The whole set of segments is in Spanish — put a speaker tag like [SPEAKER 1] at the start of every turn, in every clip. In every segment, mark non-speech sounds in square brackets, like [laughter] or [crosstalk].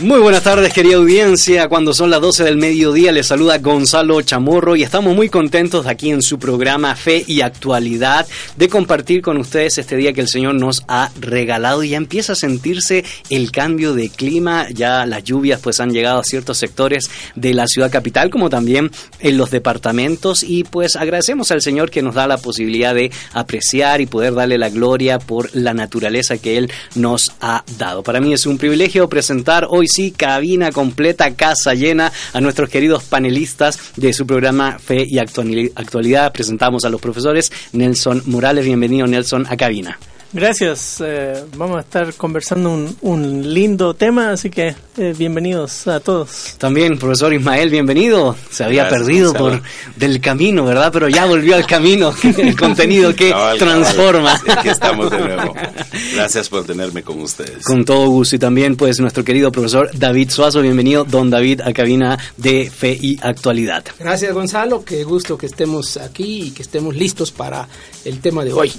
[SPEAKER 1] Muy buenas tardes, querida audiencia. Cuando son las 12 del mediodía, les saluda Gonzalo Chamorro y estamos muy contentos aquí en su programa Fe y Actualidad de compartir con ustedes este día que el Señor nos ha regalado y ya empieza a sentirse el cambio de clima. Ya las lluvias pues han llegado a ciertos sectores de la ciudad capital como también en los departamentos y pues agradecemos al Señor que nos da la posibilidad de apreciar y poder darle la gloria por la naturaleza que Él nos ha dado. Para mí es un privilegio presentar hoy sí, cabina completa, casa llena a nuestros queridos panelistas de su programa Fe y Actualidad. Presentamos a los profesores Nelson Morales. Bienvenido Nelson a cabina.
[SPEAKER 2] Gracias. Eh, vamos a estar conversando un, un lindo tema, así que eh, bienvenidos a todos.
[SPEAKER 1] También, profesor Ismael, bienvenido. Se había perdido por del camino, ¿verdad? Pero ya volvió al camino, [laughs] el contenido que transforma.
[SPEAKER 3] Aquí estamos de nuevo. Gracias por tenerme con ustedes.
[SPEAKER 1] Con todo gusto. Y también, pues, nuestro querido profesor David Suazo. Bienvenido, don David, a cabina de Fe y Actualidad.
[SPEAKER 4] Gracias, Gonzalo. Qué gusto que estemos aquí y que estemos listos para el tema de hoy.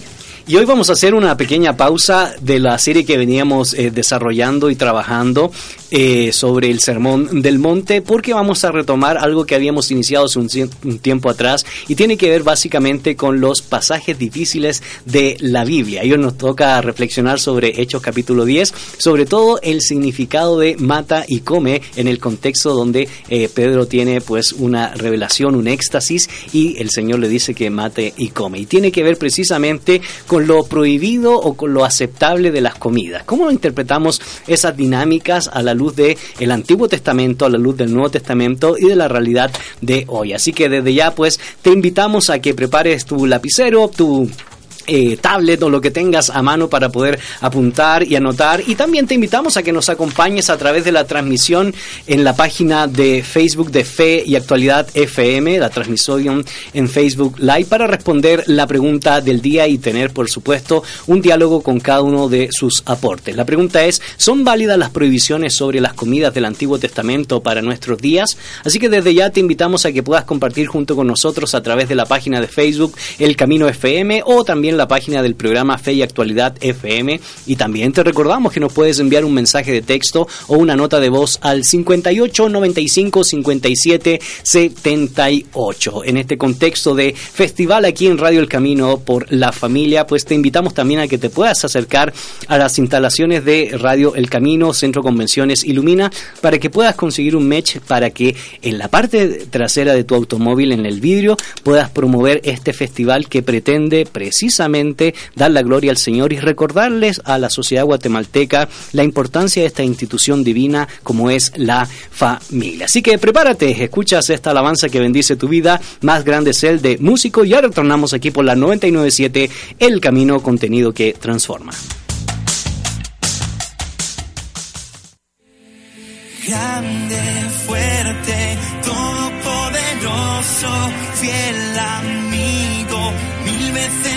[SPEAKER 1] Y hoy vamos a hacer una pequeña pausa de la serie que veníamos eh, desarrollando y trabajando eh, sobre el Sermón del Monte, porque vamos a retomar algo que habíamos iniciado hace un, tiempo atrás y tiene que ver básicamente con los pasajes difíciles de la Biblia. Hoy nos toca reflexionar sobre Hechos capítulo 10, sobre todo el significado de mata y come en el contexto donde eh, Pedro tiene pues una revelación, un éxtasis y el Señor le dice que mate y come. Y tiene que ver precisamente con con lo prohibido o con lo aceptable de las comidas. ¿Cómo interpretamos esas dinámicas a la luz del el Antiguo Testamento, a la luz del Nuevo Testamento y de la realidad de hoy? Así que desde ya pues te invitamos a que prepares tu lapicero, tu eh, tablet o lo que tengas a mano para poder apuntar y anotar. Y también te invitamos a que nos acompañes a través de la transmisión en la página de Facebook de Fe y Actualidad FM, la transmisión en Facebook Live, para responder la pregunta del día y tener, por supuesto, un diálogo con cada uno de sus aportes. La pregunta es, ¿son válidas las prohibiciones sobre las comidas del Antiguo Testamento para nuestros días? Así que desde ya te invitamos a que puedas compartir junto con nosotros a través de la página de Facebook El Camino FM o también la página del programa Fe y Actualidad FM y también te recordamos que nos puedes enviar un mensaje de texto o una nota de voz al 58 95 57 78. En este contexto de festival aquí en Radio El Camino por la familia, pues te invitamos también a que te puedas acercar a las instalaciones de Radio El Camino, Centro Convenciones Ilumina, para que puedas conseguir un match para que en la parte trasera de tu automóvil, en el vidrio, puedas promover este festival que pretende precisamente dar la gloria al Señor y recordarles a la sociedad guatemalteca la importancia de esta institución divina como es la familia. Así que prepárate, escuchas esta alabanza que bendice tu vida, más grande es el de músico y ahora retornamos aquí por la 997, el camino contenido que transforma.
[SPEAKER 5] Grande, fuerte, todopoderoso, fiel amigo veces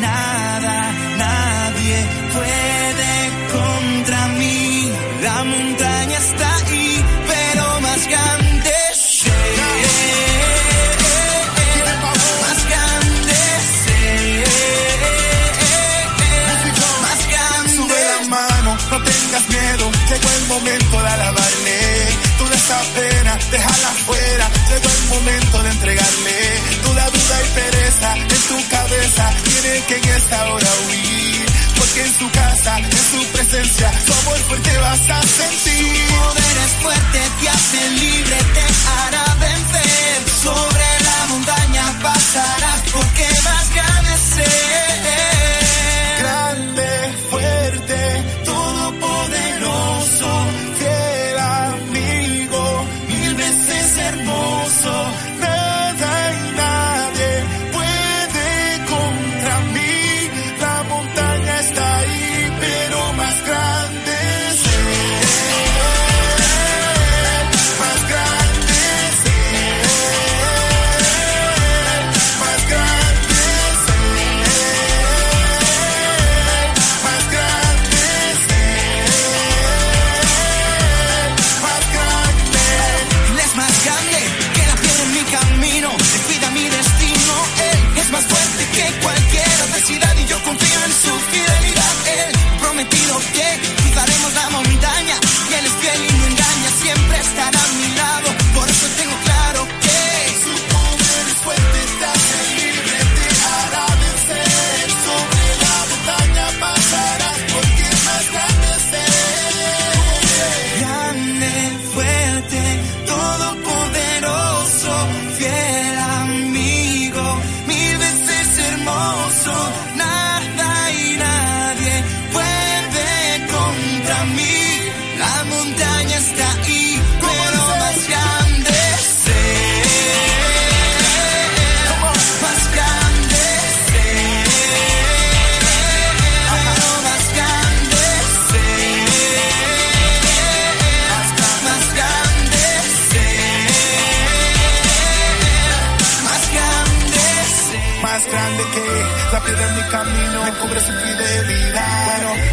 [SPEAKER 5] nada, nadie puede contra mí. La montaña está ahí, pero más grande. Más grande. Más grande.
[SPEAKER 6] Sube la mano, no tengas miedo, llegó el momento de alabarle. Toda esa pena, déjala fuera, llegó el momento de entregarle tiene que en esta hora huir. Porque en su casa, en su presencia, su amor fuerte vas a sentir.
[SPEAKER 5] Su poder es fuerte, te hace libre, te hará vencer. Sobre la montaña pasarás porque más grande
[SPEAKER 6] Grande,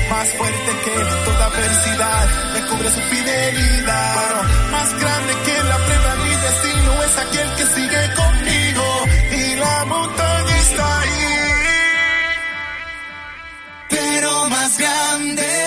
[SPEAKER 5] más
[SPEAKER 6] fuerte que toda adversidad, me cubre su fidelidad. Más grande que la prueba mi destino, es aquel que sigue conmigo. Y la montaña está ahí.
[SPEAKER 5] pero más grande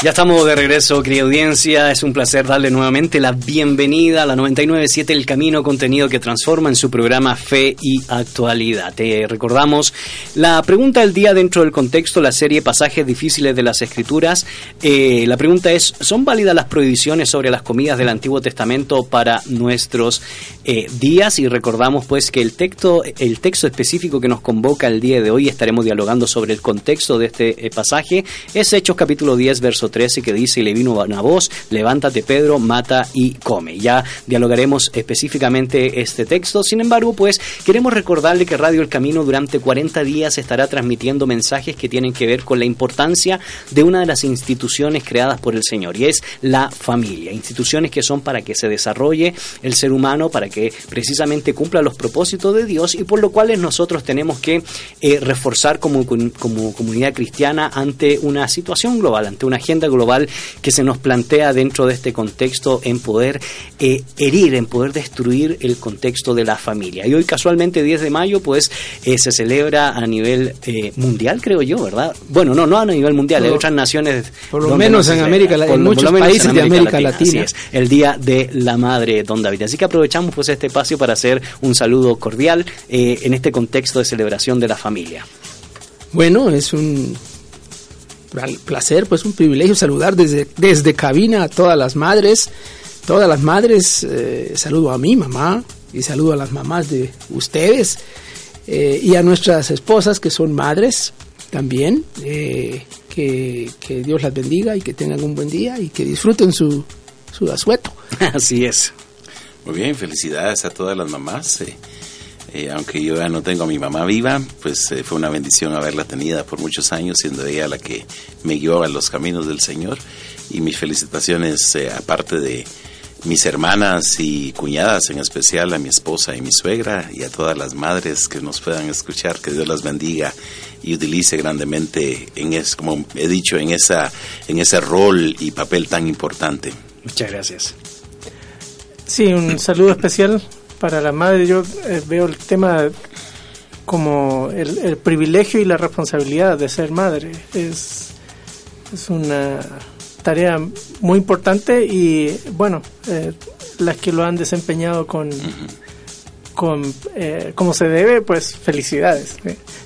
[SPEAKER 1] Ya estamos de regreso, querida audiencia. Es un placer darle nuevamente la bienvenida a la 997 El Camino, contenido que transforma en su programa Fe y Actualidad. Te recordamos la pregunta del día dentro del contexto, la serie Pasajes difíciles de las Escrituras. Eh, la pregunta es, ¿son válidas las prohibiciones sobre las comidas del Antiguo Testamento para nuestros eh, días? Y recordamos pues que el texto, el texto específico que nos convoca el día de hoy, estaremos dialogando sobre el contexto de este eh, pasaje, es Hechos capítulo 10, verso 13 que dice, y le vino una voz, levántate Pedro, mata y come. Ya dialogaremos específicamente este texto. Sin embargo, pues queremos recordarle que Radio El Camino durante 40 días estará transmitiendo mensajes que tienen que ver con la importancia de una de las instituciones creadas por el Señor y es la familia. Instituciones que son para que se desarrolle el ser humano, para que precisamente cumpla los propósitos de Dios y por lo cual nosotros tenemos que eh, reforzar como, como comunidad cristiana ante una situación global, ante una agenda global que se nos plantea dentro de este contexto en poder eh, herir, en poder destruir el contexto de la familia. Y hoy casualmente 10 de mayo pues eh, se celebra a nivel eh, mundial, creo yo, ¿verdad? Bueno, no, no a nivel mundial, hay otras naciones.
[SPEAKER 4] por lo menos
[SPEAKER 1] no
[SPEAKER 4] en. América La- en
[SPEAKER 1] Por lo- por
[SPEAKER 4] muchos países
[SPEAKER 1] en
[SPEAKER 4] de América Latina.
[SPEAKER 1] Así es, el Día de la Madre, Don David. Así que aprovechamos pues este espacio para hacer un saludo cordial en este contexto de celebración de la familia.
[SPEAKER 4] Bueno, es un placer, pues un privilegio saludar desde, desde cabina a todas las madres, todas las madres, eh, saludo a mi mamá y saludo a las mamás de ustedes eh, y a nuestras esposas que son madres también, eh, que, que Dios las bendiga y que tengan un buen día y que disfruten su, su asueto. [laughs]
[SPEAKER 1] Así es.
[SPEAKER 3] Muy bien, felicidades a todas las mamás. Eh, aunque yo ya no tengo a mi mamá viva, pues eh, fue una bendición haberla tenida por muchos años, siendo ella la que me guió a los caminos del Señor. Y mis felicitaciones, eh, aparte de mis hermanas y cuñadas, en especial a mi esposa y mi suegra, y a todas las madres que nos puedan escuchar, que Dios las bendiga y utilice grandemente, en es, como he dicho, en, esa, en ese rol y papel tan importante.
[SPEAKER 1] Muchas gracias.
[SPEAKER 2] Sí, un saludo especial para la madre. Yo eh, veo el tema como el, el privilegio y la responsabilidad de ser madre. Es, es una tarea muy importante y bueno, eh, las que lo han desempeñado con, con eh, como se debe, pues felicidades.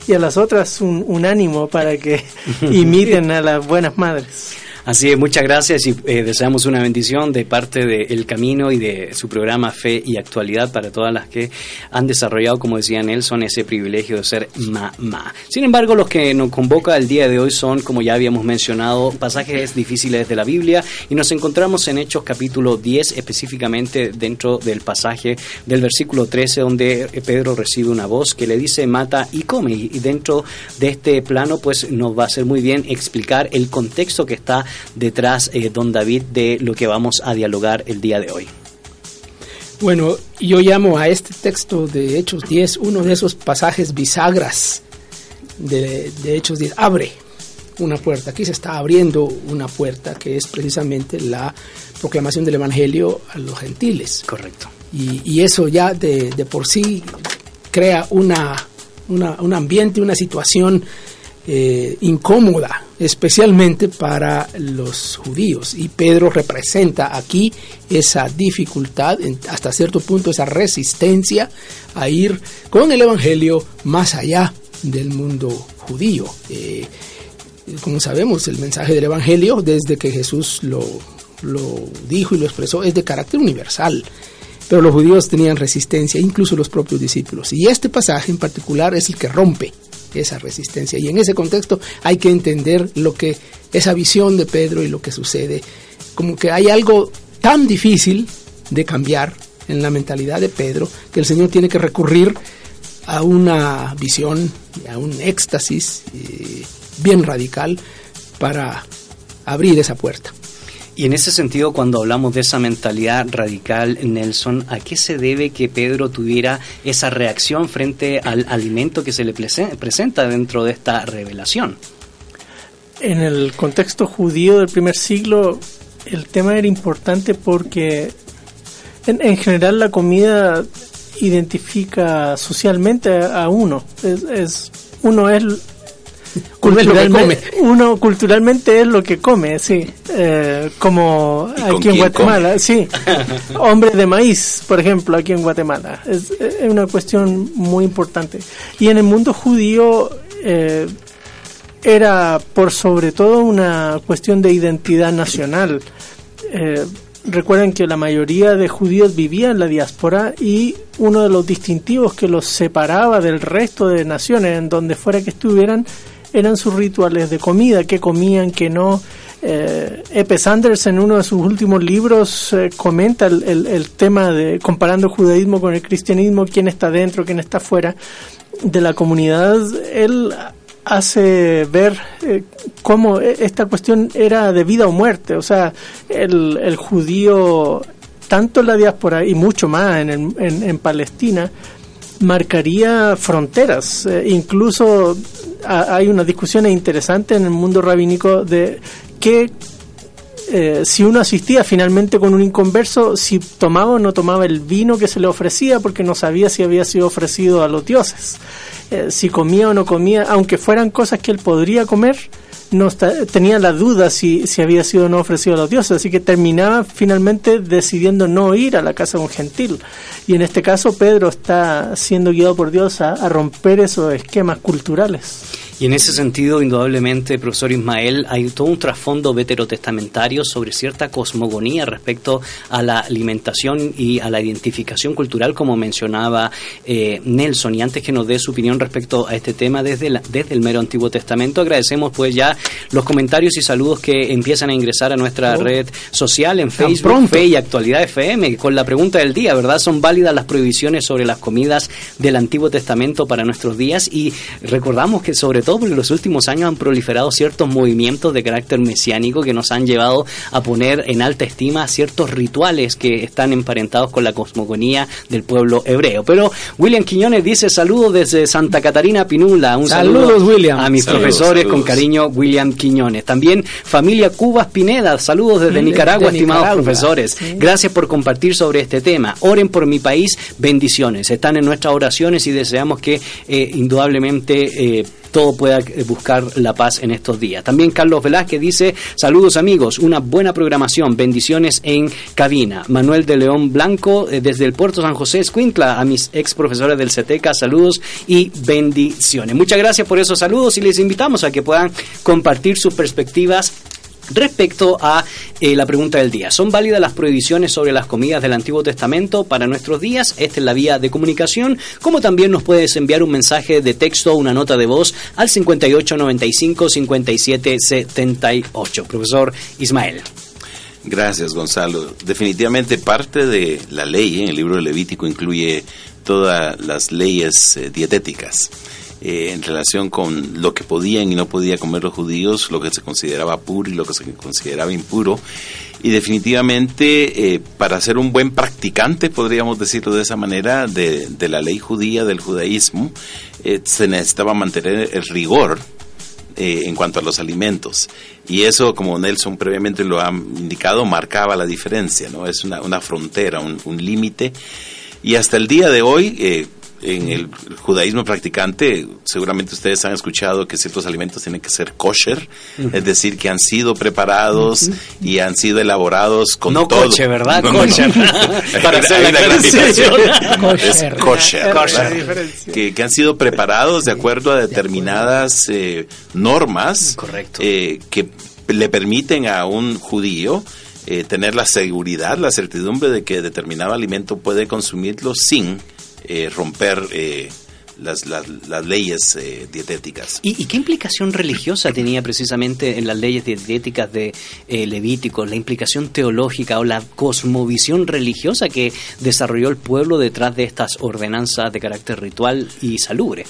[SPEAKER 2] Y a las otras un, un ánimo para que [laughs] imiten a las buenas madres.
[SPEAKER 1] Así es, muchas gracias y eh, deseamos una bendición de parte de Camino y de su programa Fe y Actualidad para todas las que han desarrollado, como decía Nelson, ese privilegio de ser mamá. Sin embargo, los que nos convoca el día de hoy son, como ya habíamos mencionado, pasajes difíciles de la Biblia y nos encontramos en Hechos capítulo 10, específicamente dentro del pasaje del versículo 13, donde Pedro recibe una voz que le dice mata y come. Y dentro de este plano, pues nos va a ser muy bien explicar el contexto que está detrás, eh, don David, de lo que vamos a dialogar el día de hoy.
[SPEAKER 4] Bueno, yo llamo a este texto de Hechos 10 uno de esos pasajes bisagras de, de Hechos 10, abre una puerta. Aquí se está abriendo una puerta que es precisamente la proclamación del Evangelio a los gentiles.
[SPEAKER 1] Correcto.
[SPEAKER 4] Y, y eso ya de, de por sí crea una, una- un ambiente, una situación eh, incómoda, especialmente para los judíos. Y Pedro representa aquí esa dificultad, hasta cierto punto esa resistencia a ir con el Evangelio más allá del mundo judío. Eh, como sabemos, el mensaje del Evangelio, desde que Jesús lo, lo dijo y lo expresó, es de carácter universal. Pero los judíos tenían resistencia, incluso los propios discípulos. Y este pasaje en particular es el que rompe esa resistencia. Y en ese contexto hay que entender lo que esa visión de Pedro y lo que sucede. Como que hay algo tan difícil de cambiar en la mentalidad de Pedro que el Señor tiene que recurrir a una visión, a un éxtasis eh, bien radical para abrir esa puerta.
[SPEAKER 1] Y en ese sentido, cuando hablamos de esa mentalidad radical, Nelson, ¿a qué se debe que Pedro tuviera esa reacción frente al alimento que se le prese- presenta dentro de esta revelación?
[SPEAKER 2] En el contexto judío del primer siglo, el tema era importante porque en, en general la comida identifica socialmente a, a uno. Es, es- uno es culturalmente, uno culturalmente es lo que come, sí. Eh, como
[SPEAKER 3] ¿Y con
[SPEAKER 2] aquí en Guatemala, sí. [laughs] Hombre de maíz, por ejemplo, aquí en Guatemala. Es, es una cuestión muy importante. Y en el mundo judío eh, era por sobre todo una cuestión de identidad nacional. Eh, recuerden que la mayoría de judíos vivía en la diáspora y uno de los distintivos que los separaba del resto de naciones en donde fuera que estuvieran eran sus rituales de comida, qué comían, qué no. Eh, Epe Sanders en uno de sus últimos libros eh, comenta el, el- el tema de comparando el judaísmo con el cristianismo, quién está dentro, quién está fuera de la comunidad. Él hace ver eh, cómo e- esta cuestión era de vida o muerte. O sea, el, el judío, tanto en la diáspora y mucho más en, en, en Palestina, marcaría fronteras. Eh, incluso ha- hay unas discusiones interesantes en el mundo rabínico de qué eh, si uno asistía finalmente con un inconverso, si tomaba o no tomaba el vino que se le ofrecía porque no sabía si había sido ofrecido a los dioses. Eh, si comía o no comía, aunque fueran cosas que él podría comer, no está- tenía la duda si, si había sido o no ofrecido a los dioses, así que terminaba finalmente decidiendo no ir a la casa de un gentil. Y en este caso Pedro está siendo guiado por Dios a, a romper esos esquemas culturales.
[SPEAKER 1] Y en ese sentido, indudablemente, profesor Ismael, hay todo un trasfondo veterotestamentario sobre cierta cosmogonía respecto a la alimentación y a la identificación cultural, como mencionaba eh, Nelson. Y antes que nos dé su opinión respecto a este tema desde, la- desde el mero Antiguo Testamento, agradecemos pues ya los comentarios y saludos que empiezan a ingresar a nuestra
[SPEAKER 4] Oh.
[SPEAKER 1] red social en Facebook. Fe y Actualidad FM, con la pregunta del día, ¿verdad? ¿Son válidas las prohibiciones sobre las comidas del Antiguo Testamento para nuestros días? Y recordamos que sobre todo porque en los últimos años han proliferado ciertos movimientos de carácter mesiánico que nos han llevado a poner en alta estima ciertos rituales que están emparentados con la cosmogonía del pueblo hebreo. Pero William Quiñones dice saludos desde Santa Catarina Pinula. Un
[SPEAKER 4] Saludos,
[SPEAKER 1] saludo
[SPEAKER 4] William.
[SPEAKER 1] a mis
[SPEAKER 3] Saludos,
[SPEAKER 1] profesores con cariño William Quiñones. También familia Cubas Pineda, saludos desde
[SPEAKER 4] De-
[SPEAKER 1] Nicaragua,
[SPEAKER 4] de
[SPEAKER 1] estimados
[SPEAKER 4] Nicaragua.
[SPEAKER 1] profesores. Gracias por compartir sobre este tema. Oren por mi país, bendiciones. Están en nuestras oraciones y deseamos que eh, indudablemente eh, todo pueda eh, buscar la paz en estos días. También Carlos Velázquez dice, saludos amigos, una buena programación, bendiciones en cabina. Manuel de León Blanco, eh, desde el puerto San José Escuintla, a mis ex profesores del CETECA, saludos y bendiciones. Muchas gracias por esos saludos y les invitamos a que puedan compartir sus perspectivas Respecto a eh, la pregunta del día, ¿son válidas las prohibiciones sobre las comidas del Antiguo Testamento para nuestros días? Esta es la vía de comunicación, como también nos puedes enviar un mensaje de texto o una nota de voz al 5895 5778. Profesor Ismael.
[SPEAKER 3] Gracias, Gonzalo. Definitivamente parte de la ley en el libro de Levítico incluye todas las leyes eh, dietéticas eh, en relación con lo que podían y no podían comer los judíos, lo que se consideraba puro y lo que se consideraba impuro. Y definitivamente, eh, para ser un buen practicante, podríamos decirlo de esa manera, de, la ley judía, del judaísmo, eh, se necesitaba mantener el rigor eh, en cuanto a los alimentos. Y eso, como Nelson previamente lo ha indicado, marcaba la diferencia, ¿no? Es una, una frontera, un, un límite. Y hasta el día de hoy, eh, en el judaísmo practicante, seguramente ustedes han escuchado que ciertos alimentos tienen que ser kosher, es decir, que han sido preparados y han sido elaborados con
[SPEAKER 1] no
[SPEAKER 3] todo.
[SPEAKER 1] coche, ¿verdad?
[SPEAKER 3] No,
[SPEAKER 1] Kosher. [laughs]
[SPEAKER 3] no.
[SPEAKER 1] Para hacer la
[SPEAKER 3] una gran
[SPEAKER 1] diferenciación. [laughs]
[SPEAKER 4] Kosher.
[SPEAKER 3] kosher,
[SPEAKER 2] Kosher.
[SPEAKER 3] ¿verdad? que han sido preparados de acuerdo a determinadas eh, normas
[SPEAKER 1] Correcto.
[SPEAKER 3] eh, que le permiten a un judío eh, tener la seguridad, la certidumbre de que determinado alimento puede consumirlo sin eh, romper eh, las, las, las leyes eh, dietéticas.
[SPEAKER 1] ¿Y, qué implicación religiosa tenía precisamente en las leyes dietéticas de eh, Levítico? La implicación teológica o la cosmovisión religiosa que desarrolló el pueblo detrás de estas ordenanzas de carácter ritual y salubre.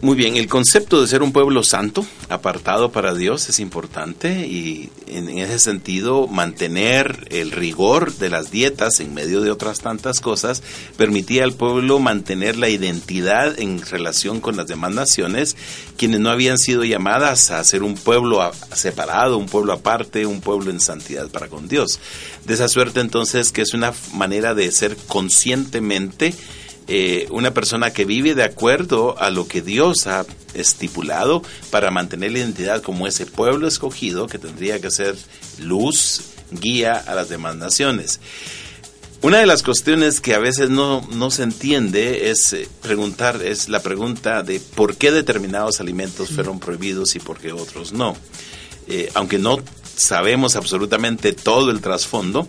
[SPEAKER 3] Muy bien, el concepto de ser un pueblo santo, apartado para Dios, es importante y en ese sentido mantener el rigor de las dietas en medio de otras tantas cosas permitía al pueblo mantener la identidad en relación con las demás naciones, quienes no habían sido llamadas a ser un pueblo separado, un pueblo aparte, un pueblo en santidad para con Dios. De esa suerte entonces que es una manera de ser conscientemente eh, una persona que vive de acuerdo a lo que Dios ha estipulado para mantener la identidad como ese pueblo escogido que tendría que ser luz, guía a las demás naciones. Una de las cuestiones que a veces no, no se entiende es eh, preguntar, es la pregunta de por qué determinados alimentos fueron prohibidos y por qué otros no. Eh, aunque no sabemos absolutamente todo el trasfondo,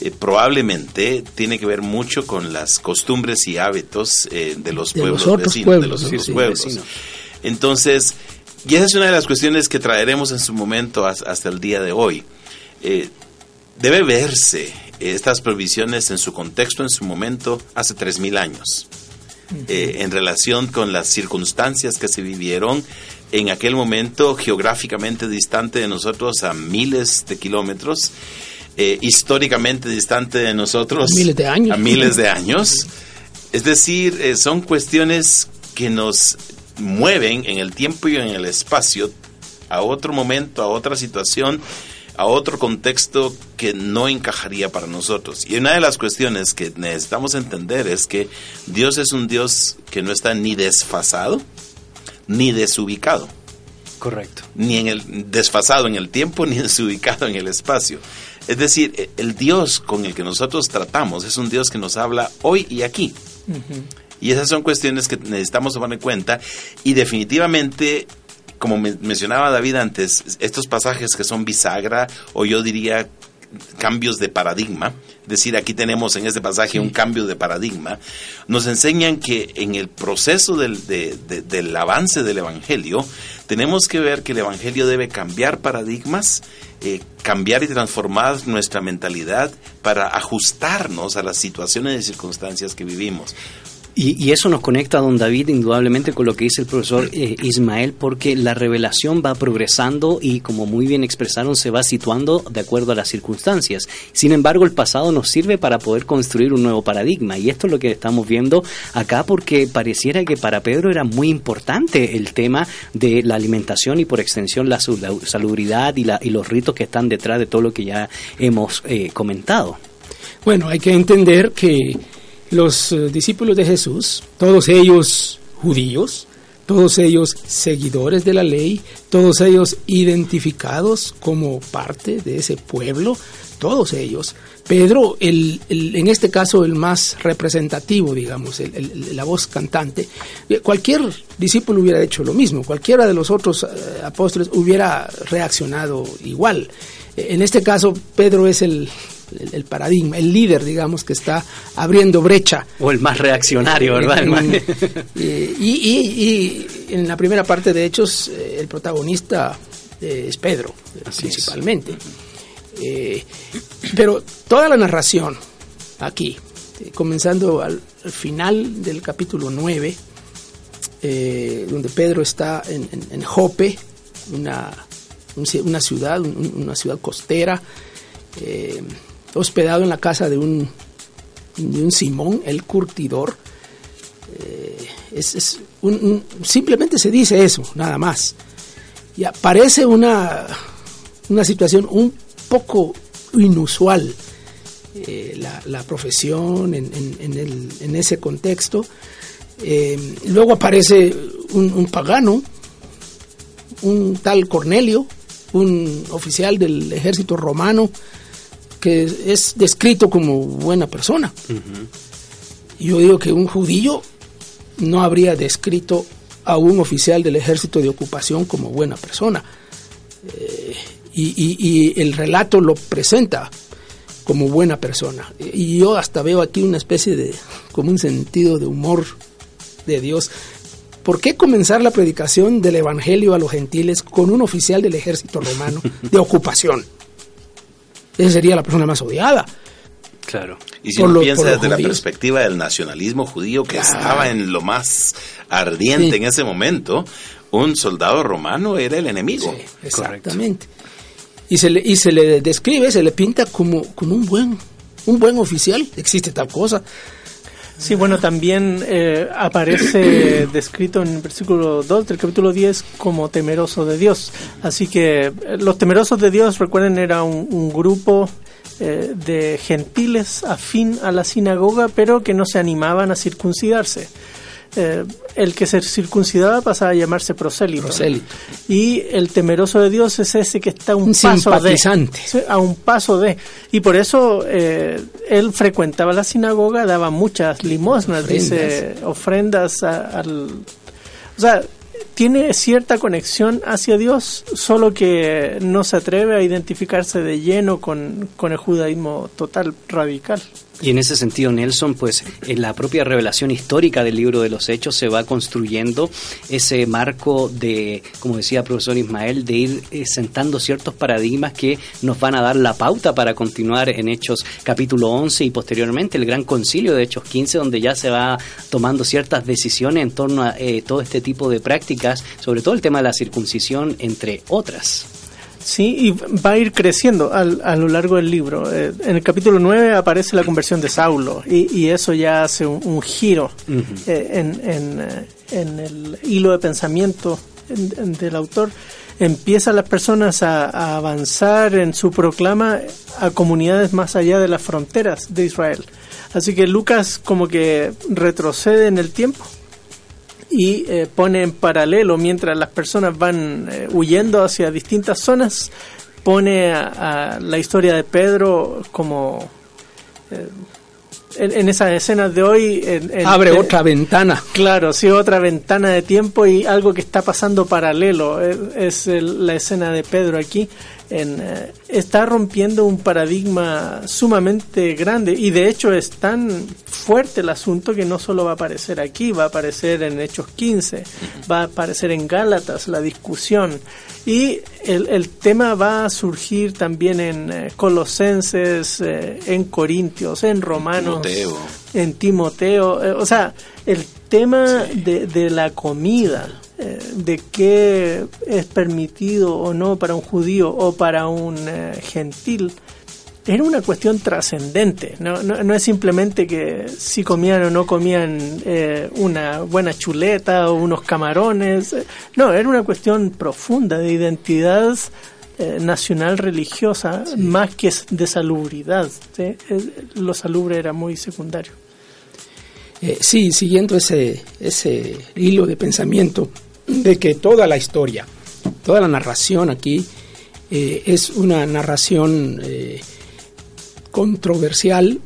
[SPEAKER 3] eh, probablemente tiene que ver mucho con las costumbres y hábitos eh, de los
[SPEAKER 4] De
[SPEAKER 3] pueblos
[SPEAKER 4] los
[SPEAKER 3] vecinos,
[SPEAKER 4] pueblos,
[SPEAKER 3] de los otros
[SPEAKER 4] Sí,
[SPEAKER 3] pueblos.
[SPEAKER 1] vecinos.
[SPEAKER 3] Entonces, y esa es una de las cuestiones que traeremos en su momento has- hasta el día de hoy. Eh, debe verse estas provisiones en su contexto, en su momento, hace 3.000 años, en relación con las circunstancias que se vivieron en aquel momento geográficamente distante de nosotros a miles de kilómetros, eh, históricamente distante de nosotros
[SPEAKER 4] Miles de años.
[SPEAKER 3] a miles de años. Es decir, eh, son cuestiones que nos mueven en el tiempo y en el espacio a otro momento, a otra situación, a otro contexto que no encajaría para nosotros. Y una de las cuestiones que necesitamos entender es que Dios es un Dios que no está ni desfasado ni desubicado
[SPEAKER 1] Correcto.
[SPEAKER 3] ni en el desfasado en el tiempo [laughs] ni desubicado en el espacio. Es decir, e- el Dios con el que nosotros tratamos es un Dios que nos habla hoy y aquí. Y esas son cuestiones que necesitamos tomar en cuenta y definitivamente como me- mencionaba David antes, estos pasajes que son bisagra o yo diría cambios de paradigma, es decir, aquí tenemos en este pasaje un cambio de paradigma, nos enseñan que en el proceso del, de- de- del avance del Evangelio, tenemos que ver que el Evangelio debe cambiar paradigmas, eh, cambiar y transformar nuestra mentalidad para ajustarnos a las situaciones y circunstancias que vivimos.
[SPEAKER 1] Y, y eso nos conecta, don David, indudablemente con lo que dice el profesor eh, Ismael, porque la revelación va progresando y, como muy bien expresaron, se va situando de acuerdo a las circunstancias. Sin embargo, el pasado nos sirve para poder construir un nuevo paradigma. Y esto es lo que estamos viendo acá, porque pareciera que para Pedro era muy importante el tema de la alimentación y, por extensión, la sal- salubridad y, la, y los ritos que están detrás de todo lo que ya hemos eh, comentado.
[SPEAKER 4] Bueno, hay que entender que los eh, discípulos de Jesús, todos ellos judíos, todos ellos seguidores de la ley, todos ellos identificados como parte de ese pueblo, todos ellos. Pedro, el, en este caso el más representativo, digamos, el- la voz cantante, eh, cualquier discípulo hubiera hecho lo mismo, cualquiera de los otros eh, apóstoles hubiera reaccionado igual. En este caso, Pedro es el, el- el paradigma, el líder, digamos, que está abriendo brecha.
[SPEAKER 1] O el más reaccionario, ¿verdad?
[SPEAKER 4] En- eh, y, y- y en la primera parte de Hechos, eh, el protagonista eh, es Pedro, eh,
[SPEAKER 1] es.
[SPEAKER 4] principalmente. Eh, pero toda la narración aquí, comenzando al, al final del capítulo 9, eh, donde Pedro está en, en- en Jope, una, una ciudad, un- una ciudad costera, eh, hospedado en la casa de un, de un Simón, el curtidor. Eh, es, un- simplemente se dice eso, nada más. Y aparece una, una situación un poco inusual. eh, la, la profesión en, en ese contexto. Eh, luego aparece un, un pagano, un tal Cornelio, un oficial del ejército romano, que es descrito como buena persona. Yo digo que un judío no habría descrito a un oficial del ejército de ocupación como buena persona. Eh, y, y- y el relato lo presenta como buena persona. Y yo hasta veo aquí una especie de, como un sentido de humor de Dios. ¿Por qué comenzar la predicación del Evangelio a los gentiles con un oficial del ejército romano de ocupación? Esa sería la persona más odiada.
[SPEAKER 1] Claro.
[SPEAKER 3] Y si
[SPEAKER 4] Por
[SPEAKER 3] uno
[SPEAKER 4] lo-
[SPEAKER 3] piensa desde la
[SPEAKER 4] judíos.
[SPEAKER 3] perspectiva del nacionalismo judío que
[SPEAKER 4] Claro.
[SPEAKER 3] estaba en lo más ardiente
[SPEAKER 4] Sí.
[SPEAKER 3] en ese momento, un soldado romano era el enemigo.
[SPEAKER 4] Sí, exactamente. Y se, le, y se le describe, se le pinta como, como un buen un buen oficial. Existe tal cosa.
[SPEAKER 2] Sí, bueno, también eh, aparece [clears throat] descrito en el versículo 2 del capítulo 10 como temeroso de Dios. Así que eh, los temerosos de Dios, recuerden, era un, un grupo eh, de gentiles afín a la sinagoga, pero que no se animaban a circuncidarse. Eh, el que se circuncidaba pasaba a llamarse prosélito.
[SPEAKER 4] Prosélito.
[SPEAKER 2] Y el temeroso de Dios es ese que está a un,
[SPEAKER 4] Un
[SPEAKER 2] paso de,
[SPEAKER 4] simpatizante.
[SPEAKER 2] Sí, a un paso de. Y por eso eh, él frecuentaba la sinagoga, daba muchas limosnas,
[SPEAKER 4] Ofrendas.
[SPEAKER 2] dice, ofrendas a- al. O sea, tiene cierta conexión hacia Dios, solo que no se atreve a identificarse de lleno con, con el judaísmo total, radical.
[SPEAKER 1] Y en ese sentido, Nelson, pues en la propia revelación histórica del libro de los Hechos se va construyendo ese marco de, como decía el profesor Ismael, de ir eh, sentando ciertos paradigmas que nos van a dar la pauta para continuar en Hechos capítulo 11 y posteriormente el gran concilio de Hechos 15, donde ya se va tomando ciertas decisiones en torno a eh, todo este tipo de prácticas, sobre todo el tema de la circuncisión, entre otras.
[SPEAKER 2] Sí, y va a ir creciendo al- a lo largo del libro. Eh, en el capítulo 9 aparece la conversión de Saulo y, y eso ya hace un, un giro eh, en, en, eh, en el hilo de pensamiento en- en- del autor. Empiezan las personas a, a avanzar en su proclama a comunidades más allá de las fronteras de Israel. Así que Lucas como que retrocede en el tiempo y eh, pone en paralelo mientras las personas van eh, huyendo hacia distintas zonas pone a, a la historia de Pedro como eh, en, en esas escenas de hoy en- en-
[SPEAKER 4] Abre otra ventana.
[SPEAKER 2] Claro, sí, otra ventana de tiempo y algo que está pasando paralelo. Es, es el- la escena de Pedro aquí. En, eh, está rompiendo un paradigma sumamente grande y de hecho es tan fuerte el asunto que no solo va a aparecer aquí, va a aparecer en Hechos 15, va a aparecer en Gálatas la discusión. Y el, el tema va a surgir también en eh, Colosenses, eh, en Corintios, en Romanos
[SPEAKER 3] Timoteo.
[SPEAKER 2] en Timoteo, o sea, el tema de, de la comida, eh, de qué es permitido o no para un judío o para un eh, gentil, era una cuestión trascendente, no, no, no es simplemente que si comían o no comían eh, una buena chuleta o unos camarones, eh, no, era una cuestión profunda de identidad eh, nacional religiosa más que de salubridad. ¿sí? Lo salubre era muy secundario.
[SPEAKER 4] Eh, sí, siguiendo ese, ese hilo de pensamiento de que toda la historia, toda la narración aquí eh, es una narración eh, controversial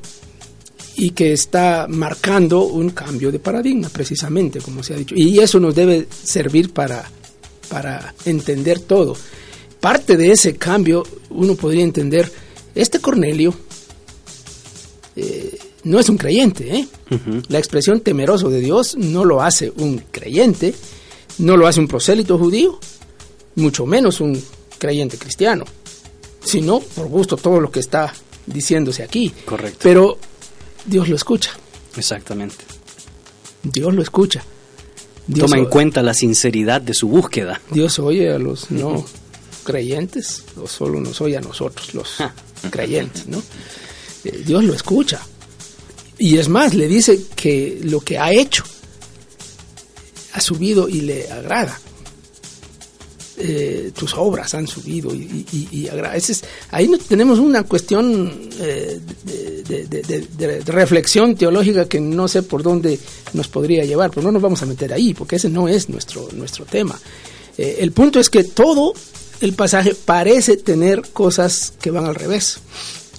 [SPEAKER 4] y que está marcando un cambio de paradigma, precisamente, como se ha dicho. Y eso nos debe servir para, para entender todo. Parte de ese cambio, uno podría entender, este Cornelio eh, no es un creyente, ¿eh? La expresión temeroso de Dios no lo hace un creyente, no lo hace un prosélito judío, mucho menos un creyente cristiano, sino por gusto todo lo que está diciéndose aquí.
[SPEAKER 1] Correcto.
[SPEAKER 4] Pero Dios lo escucha,
[SPEAKER 1] Exactamente.
[SPEAKER 4] Dios lo escucha. Dios
[SPEAKER 1] Toma en cuenta la sinceridad de su búsqueda.
[SPEAKER 4] Dios oye a los no creyentes o solo nos oye a nosotros, los creyente, ¿no? Eh, Dios lo escucha. Y es más, le dice que lo que ha hecho ha subido y le agrada. Eh, tus obras han subido y, y, y agradeces. Ahí no tenemos una cuestión eh, de, de, de, de, reflexión teológica que no sé por dónde nos podría llevar, pero no nos vamos a meter ahí, porque ese no es nuestro, nuestro tema. Eh, el punto es que todo el pasaje parece tener cosas que van al revés.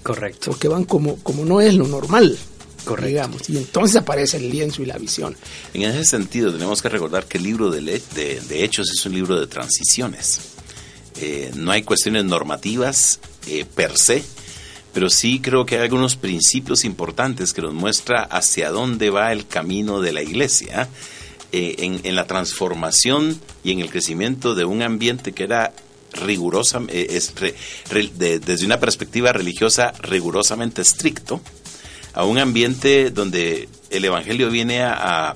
[SPEAKER 1] Correcto.
[SPEAKER 4] O que van como, como no es lo normal.
[SPEAKER 1] Correcto.
[SPEAKER 4] Digamos, y entonces aparece el lienzo y la visión.
[SPEAKER 3] En ese sentido, tenemos que recordar que el libro de, de- de Hechos es un libro de transiciones. Eh, no hay cuestiones normativas eh, per se, pero sí creo que hay algunos principios importantes que nos muestra hacia dónde va el camino de la iglesia eh, en, en la transformación y en el crecimiento de un ambiente que era rigurosa, es re- re- de- desde una perspectiva religiosa rigurosamente estricto, a un ambiente donde el Evangelio viene a,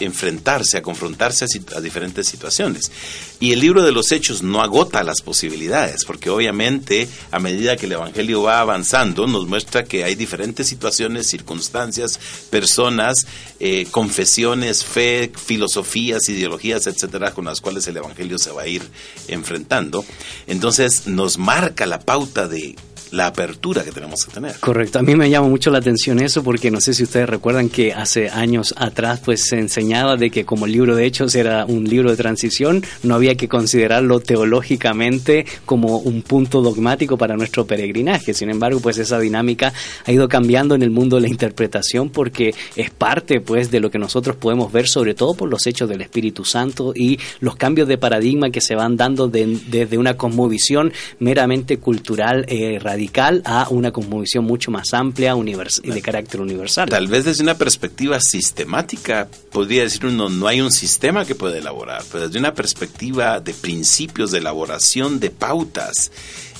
[SPEAKER 3] enfrentarse, a confrontarse a diferentes situaciones. Y el libro de los Hechos no agota las posibilidades, porque obviamente a medida que el Evangelio va avanzando, nos muestra que hay diferentes situaciones, circunstancias, personas, eh, confesiones, fe, filosofías, ideologías, etcétera, con las cuales el Evangelio se va a ir enfrentando. Entonces nos marca la pauta de la apertura que tenemos que tener.
[SPEAKER 1] Correcto, a mí me llama mucho la atención eso porque no sé si ustedes recuerdan que hace años atrás pues se enseñaba de que como el libro de Hechos era un libro de transición, no había que considerarlo teológicamente como un punto dogmático para nuestro peregrinaje. Sin embargo, pues esa dinámica ha ido cambiando en el mundo de la interpretación porque es parte pues de lo que nosotros podemos ver sobre todo por los hechos del Espíritu Santo y los cambios de paradigma que se van dando de- desde una cosmovisión meramente cultural eh, radical a una cosmovisión mucho más amplia y de carácter universal.
[SPEAKER 3] Tal vez desde una perspectiva sistemática, podría decir uno, no hay un sistema que puede elaborar, pero desde una perspectiva de principios, de elaboración de pautas,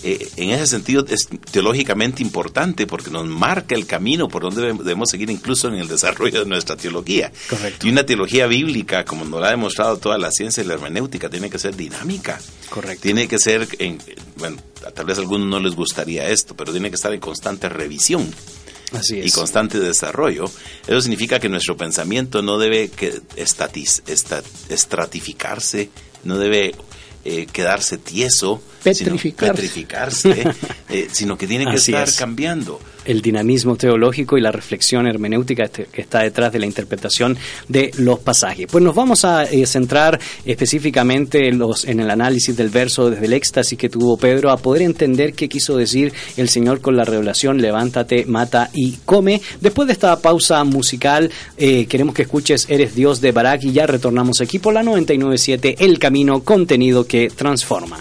[SPEAKER 3] eh, en ese sentido es teológicamente importante porque nos marca el camino por donde debemos- debemos seguir incluso en el desarrollo de nuestra teología.
[SPEAKER 1] Correcto.
[SPEAKER 3] Y una teología bíblica, como nos lo ha demostrado toda la ciencia y la hermenéutica, tiene que ser dinámica.
[SPEAKER 1] Correcto.
[SPEAKER 3] Tiene que ser, en, bueno, tal vez a algunos no les gustaría esto, pero tiene que estar en constante revisión
[SPEAKER 1] Así
[SPEAKER 3] y constante desarrollo, eso significa que nuestro pensamiento no debe que estatis- esta- estratificarse, no debe eh, quedarse tieso, sino
[SPEAKER 4] Petrificarse.
[SPEAKER 3] petrificarse, [laughs] eh, sino que tiene que
[SPEAKER 1] Así
[SPEAKER 3] estar
[SPEAKER 1] es.
[SPEAKER 3] cambiando.
[SPEAKER 1] El dinamismo teológico y la reflexión hermenéutica este- que está detrás de la interpretación de los pasajes. Pues nos vamos a eh, centrar específicamente en, el análisis del verso desde el éxtasis que tuvo Pedro a poder entender qué quiso decir el Señor con la revelación levántate, mata y come. Después de esta pausa musical eh, queremos que escuches Eres Dios de Barak y ya retornamos aquí por la 997 El Camino, contenido que transforma.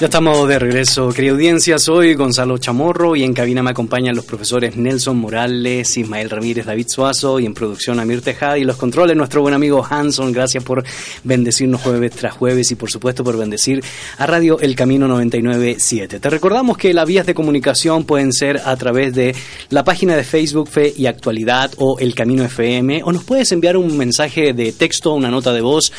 [SPEAKER 1] Ya estamos de regreso, querida audiencia. Soy Gonzalo Chamorro y en cabina me acompañan los profesores Nelson Morales, Ismael Ramírez, David Suazo y en producción Amir Tejada y los controles nuestro buen amigo Hanson. Gracias por bendecirnos jueves tras jueves y por supuesto por bendecir a Radio El Camino 997. Te recordamos que las vías de comunicación pueden ser a través de la página de Facebook Fe y Actualidad o El Camino FM o nos puedes enviar un mensaje de texto, una nota de voz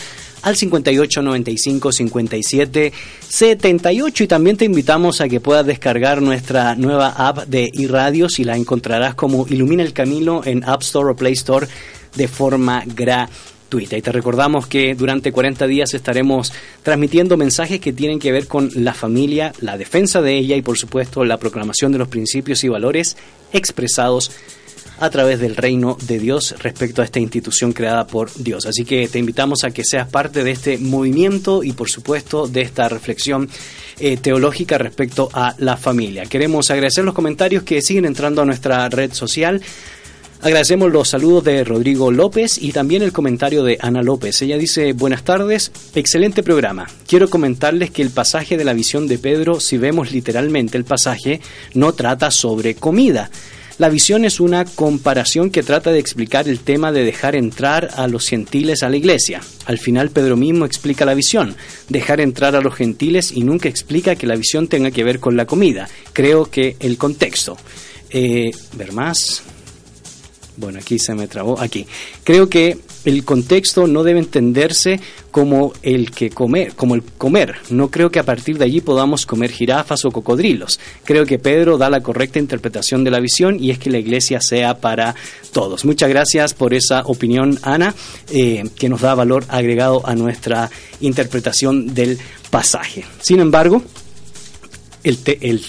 [SPEAKER 1] al 58 95 57 78 y también te invitamos a que puedas descargar nuestra nueva app de iRadios y la encontrarás como Ilumina el Camino en App Store o Play Store de forma gratuita. Y te recordamos que durante 40 días estaremos transmitiendo mensajes que tienen que ver con la familia, la defensa de ella y por supuesto la proclamación de los principios y valores expresados a través del reino de Dios respecto a esta institución creada por Dios. Así que te invitamos a que seas parte de este movimiento y por supuesto de esta reflexión eh, teológica respecto a la familia. Queremos agradecer los comentarios que siguen entrando a nuestra red social. Agradecemos los saludos de Rodrigo López y también el comentario de Ana López. Ella dice, buenas tardes, excelente programa. Quiero comentarles que el pasaje de la visión de Pedro, si vemos literalmente el pasaje, no trata sobre comida. La visión es una comparación que trata de explicar el tema de dejar entrar a los gentiles a la iglesia. Al final Pedro mismo explica la visión, dejar entrar a los gentiles y nunca explica que la visión tenga que ver con la comida. Creo que el contexto. Eh, ver más. Bueno, aquí se me trabó. Aquí. Creo que el contexto no debe entenderse como el que comer, como el comer. No creo que a partir de allí podamos comer jirafas o cocodrilos. Creo que Pedro da la correcta interpretación de la visión y es que la iglesia sea para todos. Muchas gracias por esa opinión, Ana, eh, que nos da valor agregado a nuestra interpretación del pasaje. Sin embargo, el te- el-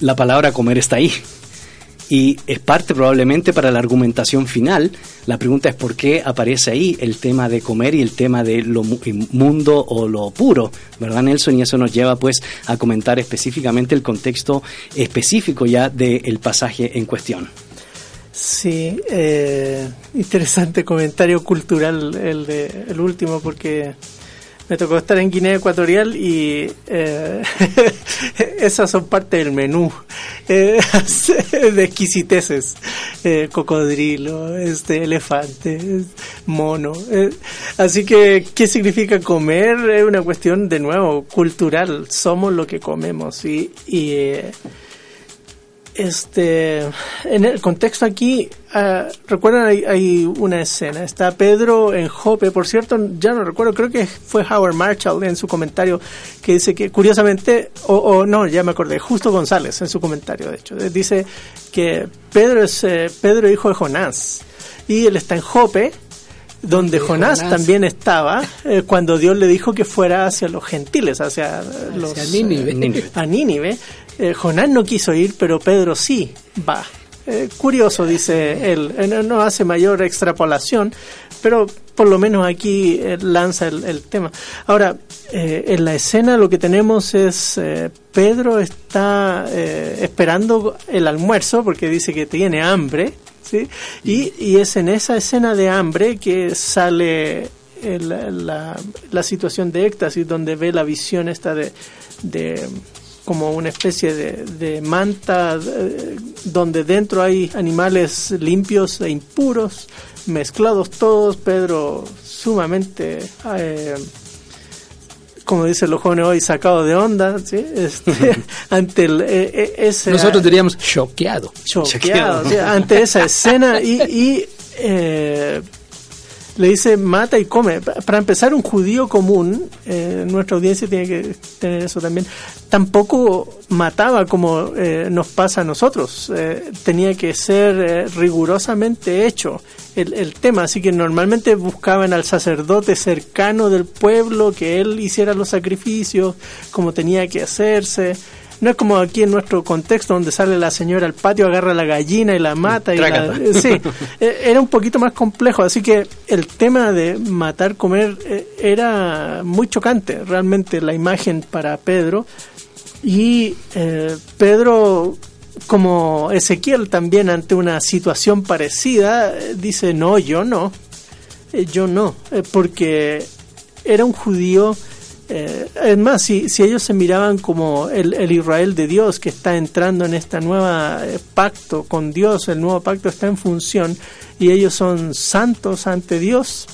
[SPEAKER 1] la palabra comer está ahí y es parte probablemente para la argumentación final. La pregunta es por qué aparece ahí el tema de comer y el tema de lo mu- mundo o lo puro, ¿verdad Nelson? Y eso nos lleva pues a comentar específicamente el contexto específico ya del pasaje en cuestión.
[SPEAKER 2] Sí, eh, interesante comentario cultural el, de, el último porque me tocó estar en Guinea Ecuatorial y eh, [laughs] esas son parte del menú eh, [laughs] de exquisiteces, eh, cocodrilo, este elefante, mono. eh. así que, ¿qué significa comer? Es una cuestión de nuevo cultural. Somos lo que comemos y, y eh, este, en el contexto aquí, ah, recuerdan, hay, hay una escena. Está Pedro en Jope, por cierto, ya no recuerdo, creo que fue Howard Marshall en su comentario que dice que curiosamente, o, o no, ya me acordé, Justo González en su comentario, de hecho, dice que Pedro es eh, Pedro hijo de Jonás y él está en Jope, donde
[SPEAKER 4] De
[SPEAKER 2] Jonás,
[SPEAKER 4] Jonás.
[SPEAKER 2] también estaba eh, cuando Dios le dijo que fuera hacia los gentiles, hacia, los
[SPEAKER 4] Nínive.
[SPEAKER 2] eh, a Nínive. Eh, Jonás no quiso ir, pero Pedro sí va. Eh, curioso, dice él. Eh, no, hace mayor extrapolación, pero por lo menos aquí eh, lanza el, tema. Ahora, en la escena lo que tenemos es Pedro está esperando el almuerzo porque dice que tiene hambre, ¿sí? Y, es en esa escena de hambre que sale la, situación de éxtasis donde ve la visión esta de como una especie de, de manta eh, donde dentro hay animales limpios e impuros mezclados todos Pedro sumamente eh, como dicen los jóvenes hoy, sacado de onda, ¿sí? Este, [laughs] [laughs] ante el, eh, eh, ese...
[SPEAKER 4] Nosotros diríamos choqueado.
[SPEAKER 2] choqueado, ¿sí? ante esa escena y, y, le dice mata y come. Pa- Para empezar, un judío común, eh, nuestra audiencia tiene que tener eso también, tampoco mataba como eh, nos pasa a nosotros. Eh, tenía que ser eh, rigurosamente hecho el, el tema, así que normalmente buscaban al sacerdote cercano del pueblo que él hiciera los sacrificios, como tenía que hacerse. No es como aquí en nuestro contexto donde sale la señora al patio, agarra la gallina y la mata. Y la, sí, [laughs] eh, era un poquito más complejo, así que el tema de matar, comer, eh, era muy chocante realmente la imagen para Pedro. Y eh, Pedro, como Ezequiel también ante una situación parecida, dice, no, yo no, yo no, eh, porque era un judío. Eh, es más, si, ellos se miraban como el, el Israel de Dios que está entrando en esta nueva eh, pacto con Dios, el nuevo pacto está en función y ellos son santos ante Dios.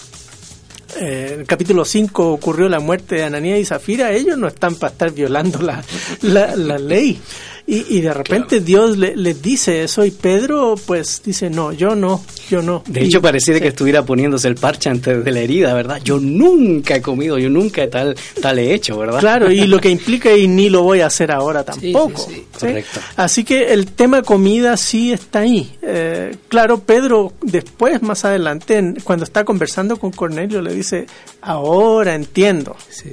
[SPEAKER 2] Eh, en el capítulo 5 ocurrió la muerte de Ananías y Zafira, ellos no están para estar violando la, la, la ley. Y, y de repente Dios le- les dice eso y Pedro pues dice, no, yo no, yo no.
[SPEAKER 1] De
[SPEAKER 2] Y-
[SPEAKER 1] hecho, pareciera
[SPEAKER 2] sí.
[SPEAKER 1] que estuviera poniéndose el parche antes de la herida, ¿verdad? Yo nunca he comido, yo nunca he tal, tal he hecho, ¿verdad?
[SPEAKER 2] Claro, y lo [laughs] que implica y ni lo voy a hacer ahora tampoco.
[SPEAKER 4] sí, sí,
[SPEAKER 1] correcto.
[SPEAKER 2] Así que el tema comida sí está ahí. Eh, claro, Pedro después, más adelante, en- cuando está conversando con Cornelio, le dice, ahora entiendo.
[SPEAKER 4] Sí.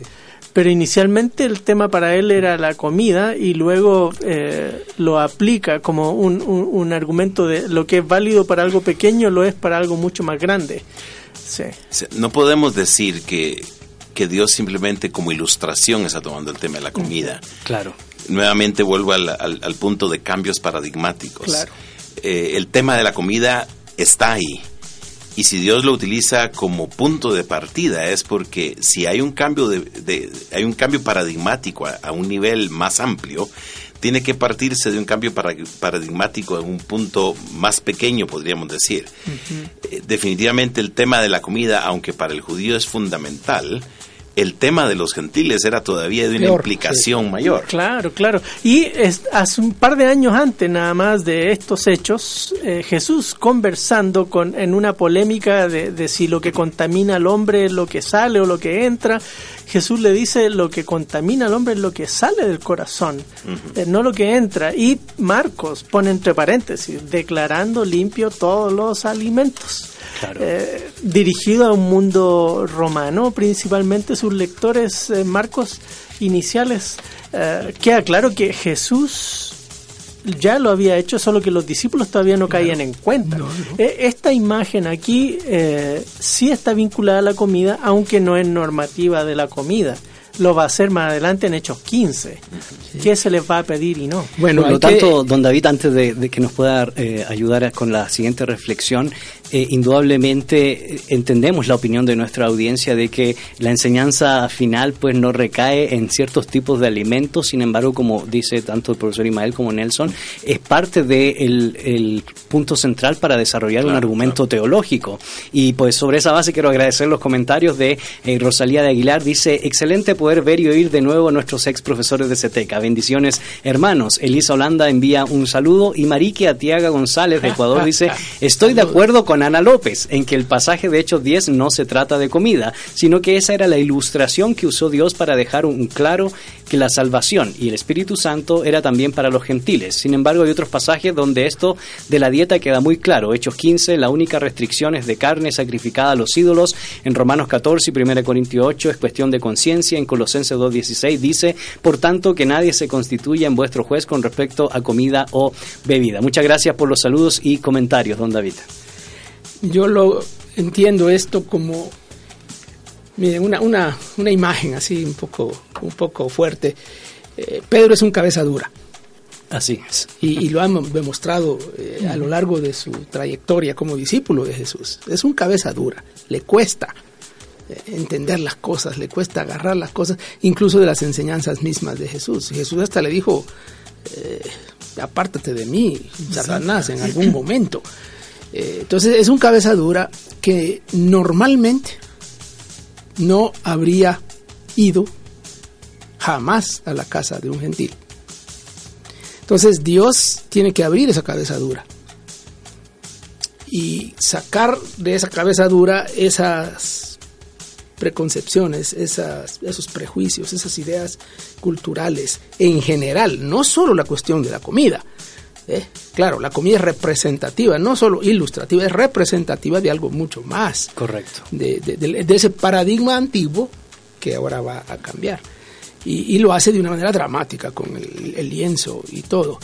[SPEAKER 2] Pero inicialmente el tema para él era la comida y luego eh, lo aplica como un, un- un argumento de lo que es válido para algo pequeño lo es para algo mucho más grande. Sí.
[SPEAKER 3] No podemos decir que, que Dios simplemente como ilustración está tomando el tema de la comida.
[SPEAKER 1] Claro.
[SPEAKER 3] Nuevamente vuelvo al, al- al punto de cambios paradigmáticos.
[SPEAKER 2] Claro.
[SPEAKER 3] Eh, el tema de la comida está ahí. Y si Dios lo utiliza como punto de partida es porque si hay un cambio de, de- hay un cambio paradigmático a, a un nivel más amplio, tiene que partirse de un cambio para- paradigmático en un punto más pequeño, podríamos decir. Eh, definitivamente el tema de la comida, aunque para el judío es fundamental, el tema de los gentiles era todavía de una
[SPEAKER 4] Peor,
[SPEAKER 3] implicación mayor.
[SPEAKER 2] Claro, claro. Y es- hace un par de años antes nada más de estos hechos, eh, Jesús conversando con en una polémica de, de si lo que contamina al hombre es lo que sale o lo que entra, Jesús le dice lo que contamina al hombre es lo que sale del corazón, eh, no lo que entra. Y Marcos pone entre paréntesis, declarando limpio todos los alimentos.
[SPEAKER 1] Claro.
[SPEAKER 2] Eh, dirigido a un mundo romano, principalmente sus lectores eh, marcos iniciales, eh, queda claro que Jesús ya lo había hecho, solo que los discípulos todavía no caían en cuenta. Eh, Esta imagen aquí eh, sí está vinculada a la comida, aunque no es normativa de la comida. Lo va a hacer más adelante en Hechos 15. ¿Qué se les va a pedir y no?
[SPEAKER 4] Bueno,
[SPEAKER 1] Por lo
[SPEAKER 4] que-
[SPEAKER 1] tanto, don David, antes de, de que nos pueda eh, ayudar con la siguiente reflexión, eh, indudablemente eh, entendemos la opinión de nuestra audiencia de que la enseñanza final pues no recae en ciertos tipos de alimentos, sin embargo, como dice tanto el profesor Imael como Nelson, es parte del el punto central para desarrollar un
[SPEAKER 3] Claro,
[SPEAKER 1] argumento teológico. Y pues sobre esa base quiero agradecer los comentarios de eh, Rosalía de Aguilar. Dice, excelente poder ver y oír de nuevo a nuestros ex profesores de CETECA. Bendiciones, hermanos. Elisa Holanda envía un saludo y Marique Atiaga González de Ecuador dice, estoy de acuerdo con Ana López en que el pasaje de Hechos 10 no se trata de comida, sino que esa era la ilustración que usó Dios para dejar un claro que la salvación y el Espíritu Santo era también para los gentiles. Sin embargo, hay otros pasajes donde esto de la dieta queda muy claro. Hechos 15, la única restricción es de carne sacrificada a los ídolos. En Romanos 14 y 1 Corintios 8 es cuestión de conciencia. En Colosenses 2.16 dice, por tanto, que nadie se constituya en vuestro juez con respecto a comida o bebida. Muchas gracias por los saludos y comentarios, don David.
[SPEAKER 4] Yo lo entiendo esto como miren, una, una, una imagen así un poco, un poco fuerte. Eh, Pedro es un cabeza dura
[SPEAKER 1] Así es.
[SPEAKER 4] y, y lo ha mo- demostrado eh, a lo largo de su trayectoria como discípulo de Jesús. Es un cabeza dura, le cuesta eh, entender las cosas, le cuesta agarrar las cosas, incluso de las enseñanzas mismas de Jesús. Jesús hasta le dijo, apártate de mí, Satanás, en algún momento. Eh, entonces es un cabeza dura que normalmente no habría ido jamás a la casa de un gentil. Entonces Dios tiene que abrir esa cabeza dura y sacar de esa cabeza dura esas preconcepciones, esas, esos prejuicios, esas ideas culturales en general, no solo la cuestión de la comida. ¿Eh? Claro, la comida es representativa, no solo ilustrativa, es representativa de algo mucho más.
[SPEAKER 1] Correcto.
[SPEAKER 4] De, de- de- de ese paradigma antiguo que ahora va a cambiar. Y, y lo hace de una manera dramática, con el, el lienzo y todo.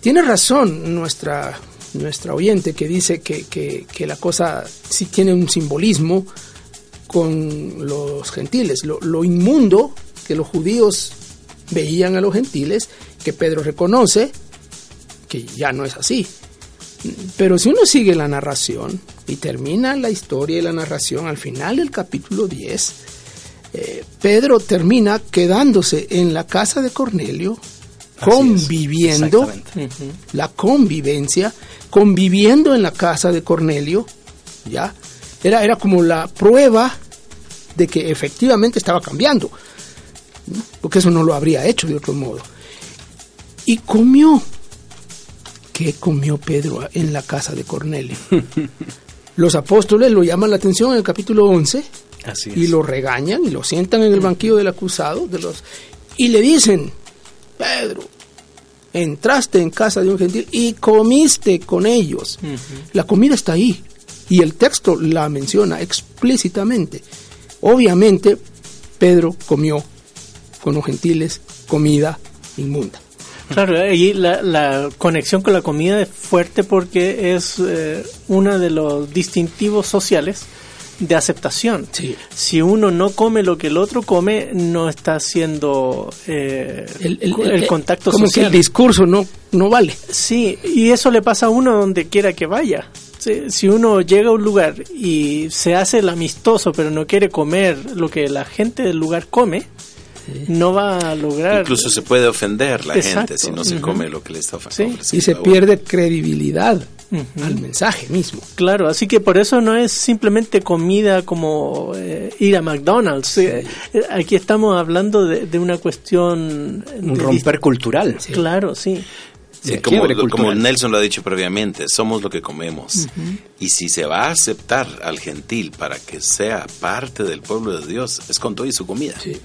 [SPEAKER 4] Tiene razón nuestra, nuestra oyente que dice que, que- que la cosa sí tiene un simbolismo con los gentiles. Lo, lo inmundo que los judíos veían a los gentiles, que Pedro reconoce, que ya no es así. Pero si uno sigue la narración y termina la historia y la narración al final del capítulo 10, eh, Pedro termina quedándose en la casa de Cornelio,
[SPEAKER 1] Así
[SPEAKER 4] conviviendo, la convivencia, conviviendo en la casa de Cornelio, ¿ya? Era, era como la prueba de que efectivamente estaba cambiando, ¿no? porque eso no lo habría hecho de otro modo. Y comió. ¿Qué comió Pedro en la casa de Cornelio? [laughs] Los apóstoles lo llaman la atención en el capítulo 11
[SPEAKER 1] Así es.
[SPEAKER 4] y lo regañan y lo sientan en el banquillo del acusado de los y le dicen Pedro entraste en casa de un gentil y comiste con ellos. La comida está ahí y el texto la menciona explícitamente. Obviamente Pedro comió con los gentiles comida inmunda
[SPEAKER 2] Claro, ahí la, la conexión con la comida es fuerte porque es eh, uno de los distintivos sociales de aceptación.
[SPEAKER 4] Sí.
[SPEAKER 2] Si uno no come lo que el otro come, no está haciendo eh, el, contacto
[SPEAKER 4] como
[SPEAKER 2] social.
[SPEAKER 4] que el discurso no no vale
[SPEAKER 2] Sí, y eso le pasa a uno donde quiera que vaya. Si, si uno llega a un lugar y se hace el amistoso, pero no quiere comer lo que la gente del lugar come, no va a lograr.
[SPEAKER 3] Incluso se puede ofender la
[SPEAKER 2] Exacto.
[SPEAKER 3] gente si no se come lo que le está of-
[SPEAKER 2] Sí.
[SPEAKER 3] ofreciendo.
[SPEAKER 4] y se pierde credibilidad al mensaje mismo
[SPEAKER 2] Claro, así que por eso no es simplemente comida como eh, ir a McDonald's. Eh, eh, aquí estamos hablando de, de una cuestión...
[SPEAKER 1] Un romper cultural.
[SPEAKER 2] Claro, sí.
[SPEAKER 3] Sí,
[SPEAKER 1] de
[SPEAKER 3] como. Nelson lo ha dicho previamente, somos lo que comemos. Y si se va a aceptar al gentil para que sea parte del pueblo de Dios, es con todo y su comida.
[SPEAKER 4] Sí.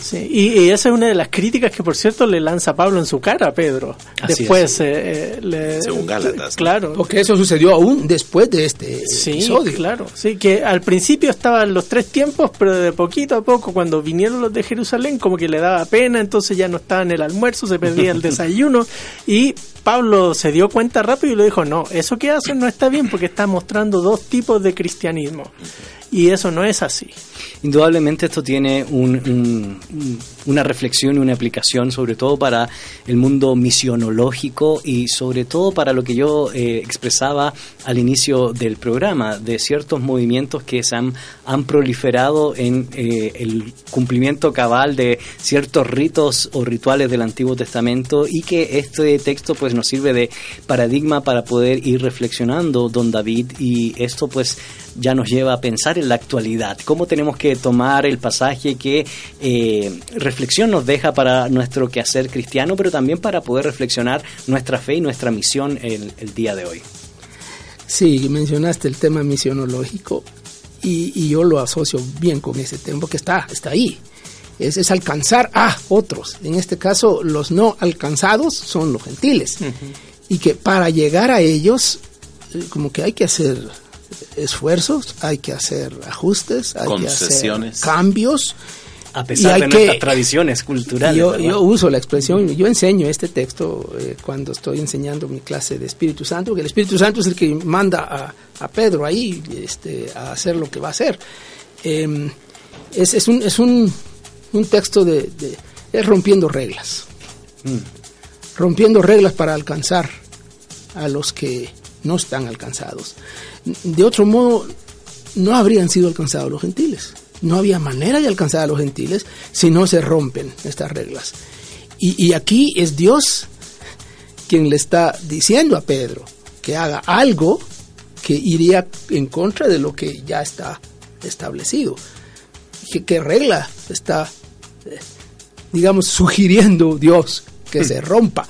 [SPEAKER 2] Sí, y, y esa es una de las críticas que, por cierto, le lanza Pablo en su cara a Pedro.
[SPEAKER 1] Así
[SPEAKER 2] Después, eh, eh, le-
[SPEAKER 3] Según Gálatas, ¿no?
[SPEAKER 2] Claro.
[SPEAKER 4] Porque eso sucedió aún después de este
[SPEAKER 2] Sí,
[SPEAKER 4] episodio.
[SPEAKER 2] claro. Sí, que al principio estaban los tres tiempos, pero de poquito a poco, cuando vinieron los de Jerusalén, como que le daba pena, entonces ya no estaba en el almuerzo, se perdía el [laughs] desayuno. Y Pablo se dio cuenta rápido y le dijo: No, eso que hacen no está bien porque está mostrando dos tipos de cristianismo. Y eso no es así.
[SPEAKER 1] Indudablemente esto tiene un- un- un- una reflexión y una aplicación sobre todo para el mundo misionológico y sobre todo para lo que yo eh, expresaba al inicio del programa, de ciertos movimientos que se han, han proliferado en eh, el cumplimiento cabal de ciertos ritos o rituales del Antiguo Testamento y que este texto pues nos sirve de paradigma para poder ir reflexionando, don David, y esto pues ya nos lleva a pensar en la actualidad, cómo tenemos que tomar el pasaje que eh, reflexión nos deja para nuestro quehacer cristiano, pero también para poder reflexionar nuestra fe y nuestra misión el, el día de hoy.
[SPEAKER 4] Sí, mencionaste el tema misionológico y, y yo lo asocio bien con ese tema porque está, está ahí. Es, es alcanzar a otros. En este caso, los no alcanzados son los gentiles. Y que para llegar a ellos, eh, como que hay que hacer esfuerzos, hay que hacer ajustes, hay que hacer
[SPEAKER 3] Concesiones.
[SPEAKER 4] cambios.
[SPEAKER 1] A
[SPEAKER 4] Y
[SPEAKER 1] pesar
[SPEAKER 4] hay
[SPEAKER 1] de
[SPEAKER 4] que-
[SPEAKER 1] nuestras tradiciones culturales.
[SPEAKER 4] Yo, yo uso la expresión, yo enseño este texto eh, cuando estoy enseñando mi clase de Espíritu Santo, que el Espíritu Santo es el que manda a, a Pedro ahí este, a hacer lo que va a hacer. Eh, es, es un, es un, un texto de, de- es rompiendo reglas, rompiendo reglas para alcanzar a los que no están alcanzados. De otro modo, no habrían sido alcanzados los gentiles. No había manera de alcanzar a los gentiles si no se rompen estas reglas. Y, y aquí es Dios quien le está diciendo a Pedro que haga algo que iría en contra de lo que ya está establecido. ¿Qué, qué regla está eh, digamos, sugiriendo Dios que se rompa.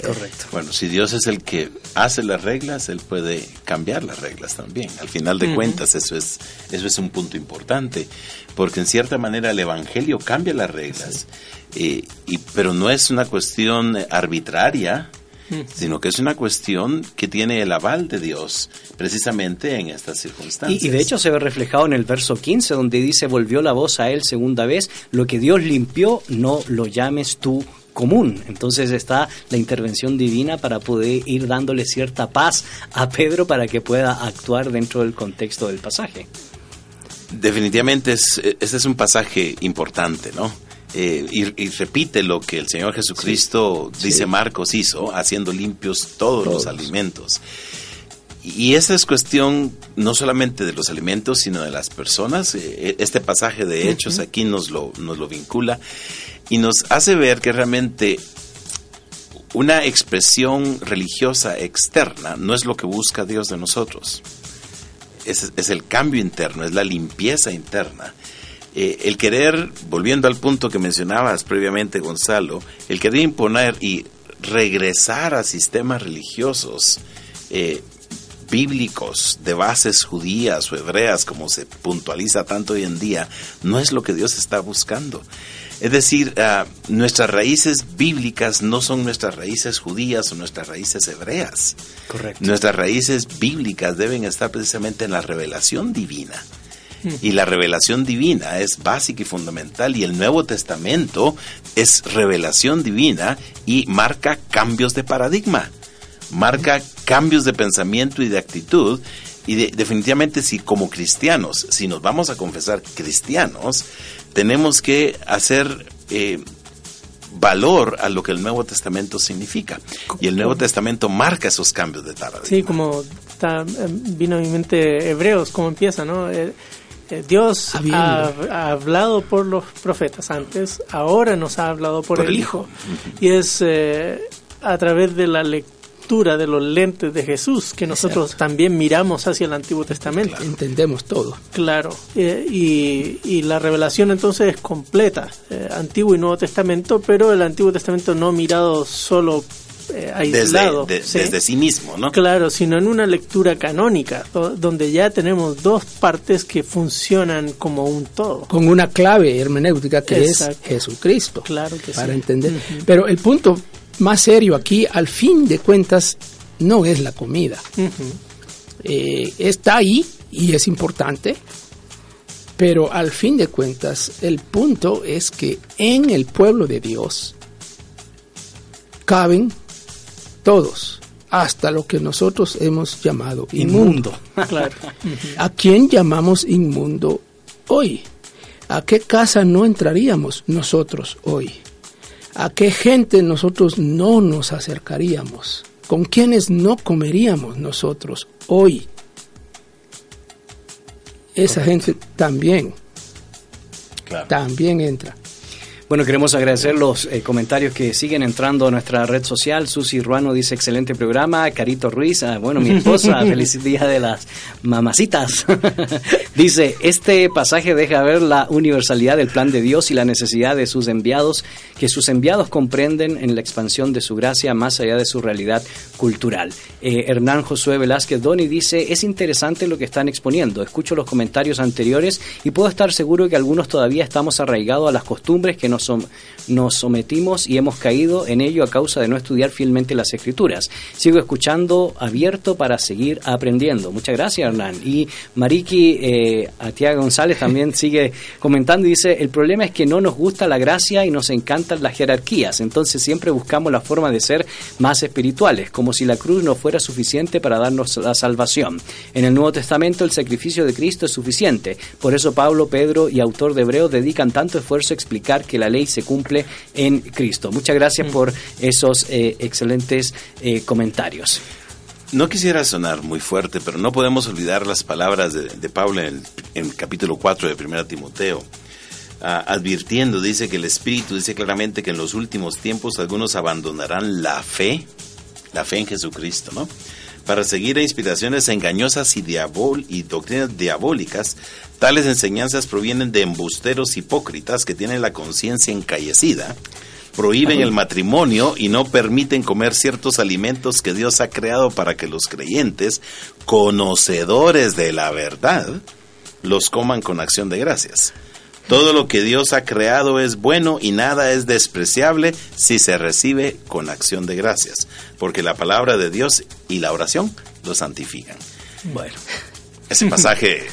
[SPEAKER 1] Correcto.
[SPEAKER 3] Bueno, si Dios es el que hace las reglas, Él puede cambiar las reglas también. Al final de cuentas, eso es, eso es un punto importante, porque en cierta manera el Evangelio cambia las reglas, eh, y, pero no es una cuestión arbitraria, sino que es una cuestión que tiene el aval de Dios, precisamente en estas circunstancias.
[SPEAKER 1] Y, y de hecho se ve reflejado en el verso 15, donde dice, volvió la voz a él segunda vez, lo que Dios limpió, no lo llames tú común. Entonces está la intervención divina para poder ir dándole cierta paz a Pedro para que pueda actuar dentro del contexto del pasaje.
[SPEAKER 3] Definitivamente es, este es un pasaje importante, ¿no? Eh, y, y repite lo que el Señor Jesucristo, dice Marcos, hizo, haciendo limpios todos, los alimentos. Y esa es cuestión no solamente de los alimentos, sino de las personas. Eh, Este pasaje de Hechos aquí nos lo, nos lo vincula y nos hace ver que realmente una expresión religiosa externa no es lo que busca Dios de nosotros. Es, el cambio interno, es la limpieza interna. Eh, el querer, volviendo al punto que mencionabas previamente, Gonzalo, el querer imponer y regresar a sistemas religiosos eh, bíblicos de bases judías o hebreas, como se puntualiza tanto hoy en día, no es lo que Dios está buscando. Es decir, ah, nuestras raíces bíblicas no son nuestras raíces judías o nuestras raíces hebreas.
[SPEAKER 1] Correcto.
[SPEAKER 3] Nuestras raíces bíblicas deben estar precisamente en la revelación divina. Y la revelación divina es básica y fundamental y el Nuevo Testamento es revelación divina y marca cambios de paradigma, marca cambios de pensamiento y de actitud y de- definitivamente si como cristianos, si nos vamos a confesar cristianos, tenemos que hacer eh, valor a lo que el Nuevo Testamento significa. Y el Nuevo Testamento marca esos cambios de paradigma.
[SPEAKER 2] Sí, como eh, vino a mi mente Hebreos, como empieza, ¿no? Eh, eh, Dios
[SPEAKER 4] Habiendo.
[SPEAKER 2] ha, ha hablado por los profetas antes, ahora nos ha hablado por, el Hijo. Y es a través de la lectura de los lentes de Jesús que nosotros también miramos hacia el Antiguo Testamento.
[SPEAKER 4] Entendemos todo.
[SPEAKER 2] Claro, eh, y, y la revelación entonces es completa, eh, Antiguo y Nuevo Testamento, pero el Antiguo Testamento no mirado solo eh,
[SPEAKER 3] desde,
[SPEAKER 2] aislado.
[SPEAKER 3] de-
[SPEAKER 2] ¿sí?
[SPEAKER 3] desde sí mismo, ¿no?
[SPEAKER 2] Claro, sino en una lectura canónica, do- donde ya tenemos dos partes que funcionan como un todo.
[SPEAKER 4] Con una clave hermenéutica que
[SPEAKER 2] Exacto.
[SPEAKER 4] es Jesucristo.
[SPEAKER 2] Claro que
[SPEAKER 4] Para
[SPEAKER 2] sí.
[SPEAKER 4] entender.
[SPEAKER 2] Ujú.
[SPEAKER 4] Pero el punto más serio aquí, al fin de cuentas, no es la comida. Eh, está ahí y es importante, pero al fin de cuentas el punto es que en el pueblo de Dios caben todos, hasta lo que nosotros hemos llamado inmundo. [laughs]
[SPEAKER 2] Claro.
[SPEAKER 4] ¿A quién llamamos inmundo hoy? ¿A qué casa no entraríamos nosotros hoy? ¿A qué gente nosotros no nos acercaríamos? ¿Con quiénes no comeríamos nosotros hoy? Esa gente también,
[SPEAKER 3] Claro.
[SPEAKER 4] también entra.
[SPEAKER 1] Bueno, queremos agradecer los eh, comentarios que siguen entrando a nuestra red social. Susi Ruano dice excelente programa. Carito Ruiz, ah, bueno, mi esposa, [laughs] feliz día de las mamacitas. [laughs] dice, este pasaje deja ver la universalidad del plan de Dios y la necesidad de sus enviados, que sus enviados comprenden en la expansión de su gracia más allá de su realidad cultural. Eh, Hernán Josué Velázquez Doni dice, es interesante lo que están exponiendo. Escucho los comentarios anteriores y puedo estar seguro que algunos todavía estamos arraigados a las costumbres que nos, som- nos sometimos y hemos caído en ello a causa de no estudiar fielmente las escrituras. Sigo escuchando abierto para seguir aprendiendo. Muchas gracias, Hernán. Y Mariki eh, Atiaga González también [laughs] sigue comentando y dice, el problema es que no nos gusta la gracia y nos encantan las jerarquías, entonces siempre buscamos la forma de ser más espirituales, como si la cruz no fuera suficiente para darnos la salvación. En el Nuevo Testamento el sacrificio de Cristo es suficiente, por eso Pablo, Pedro y autor de Hebreos dedican tanto esfuerzo a explicar que la ley se cumple en Cristo. Muchas gracias por esos eh, excelentes eh, comentarios.
[SPEAKER 3] No quisiera sonar muy fuerte, pero no podemos olvidar las palabras de, de Pablo en el, en el capítulo 4 de 1 Timoteo. Ah, advirtiendo, dice que el Espíritu dice claramente que en los últimos tiempos algunos abandonarán la fe, la fe en Jesucristo, ¿no? Para seguir a inspiraciones engañosas y, diabol y doctrinas diabólicas. Tales enseñanzas provienen de embusteros hipócritas que tienen la conciencia encallecida, prohíben el matrimonio y no permiten comer ciertos alimentos que Dios ha creado para que los creyentes, conocedores de la verdad, los coman con acción de gracias. Todo lo que Dios ha creado es bueno y nada es despreciable si se recibe con acción de gracias, porque la palabra de Dios y la oración lo santifican.
[SPEAKER 1] Bueno.
[SPEAKER 3] Ese pasaje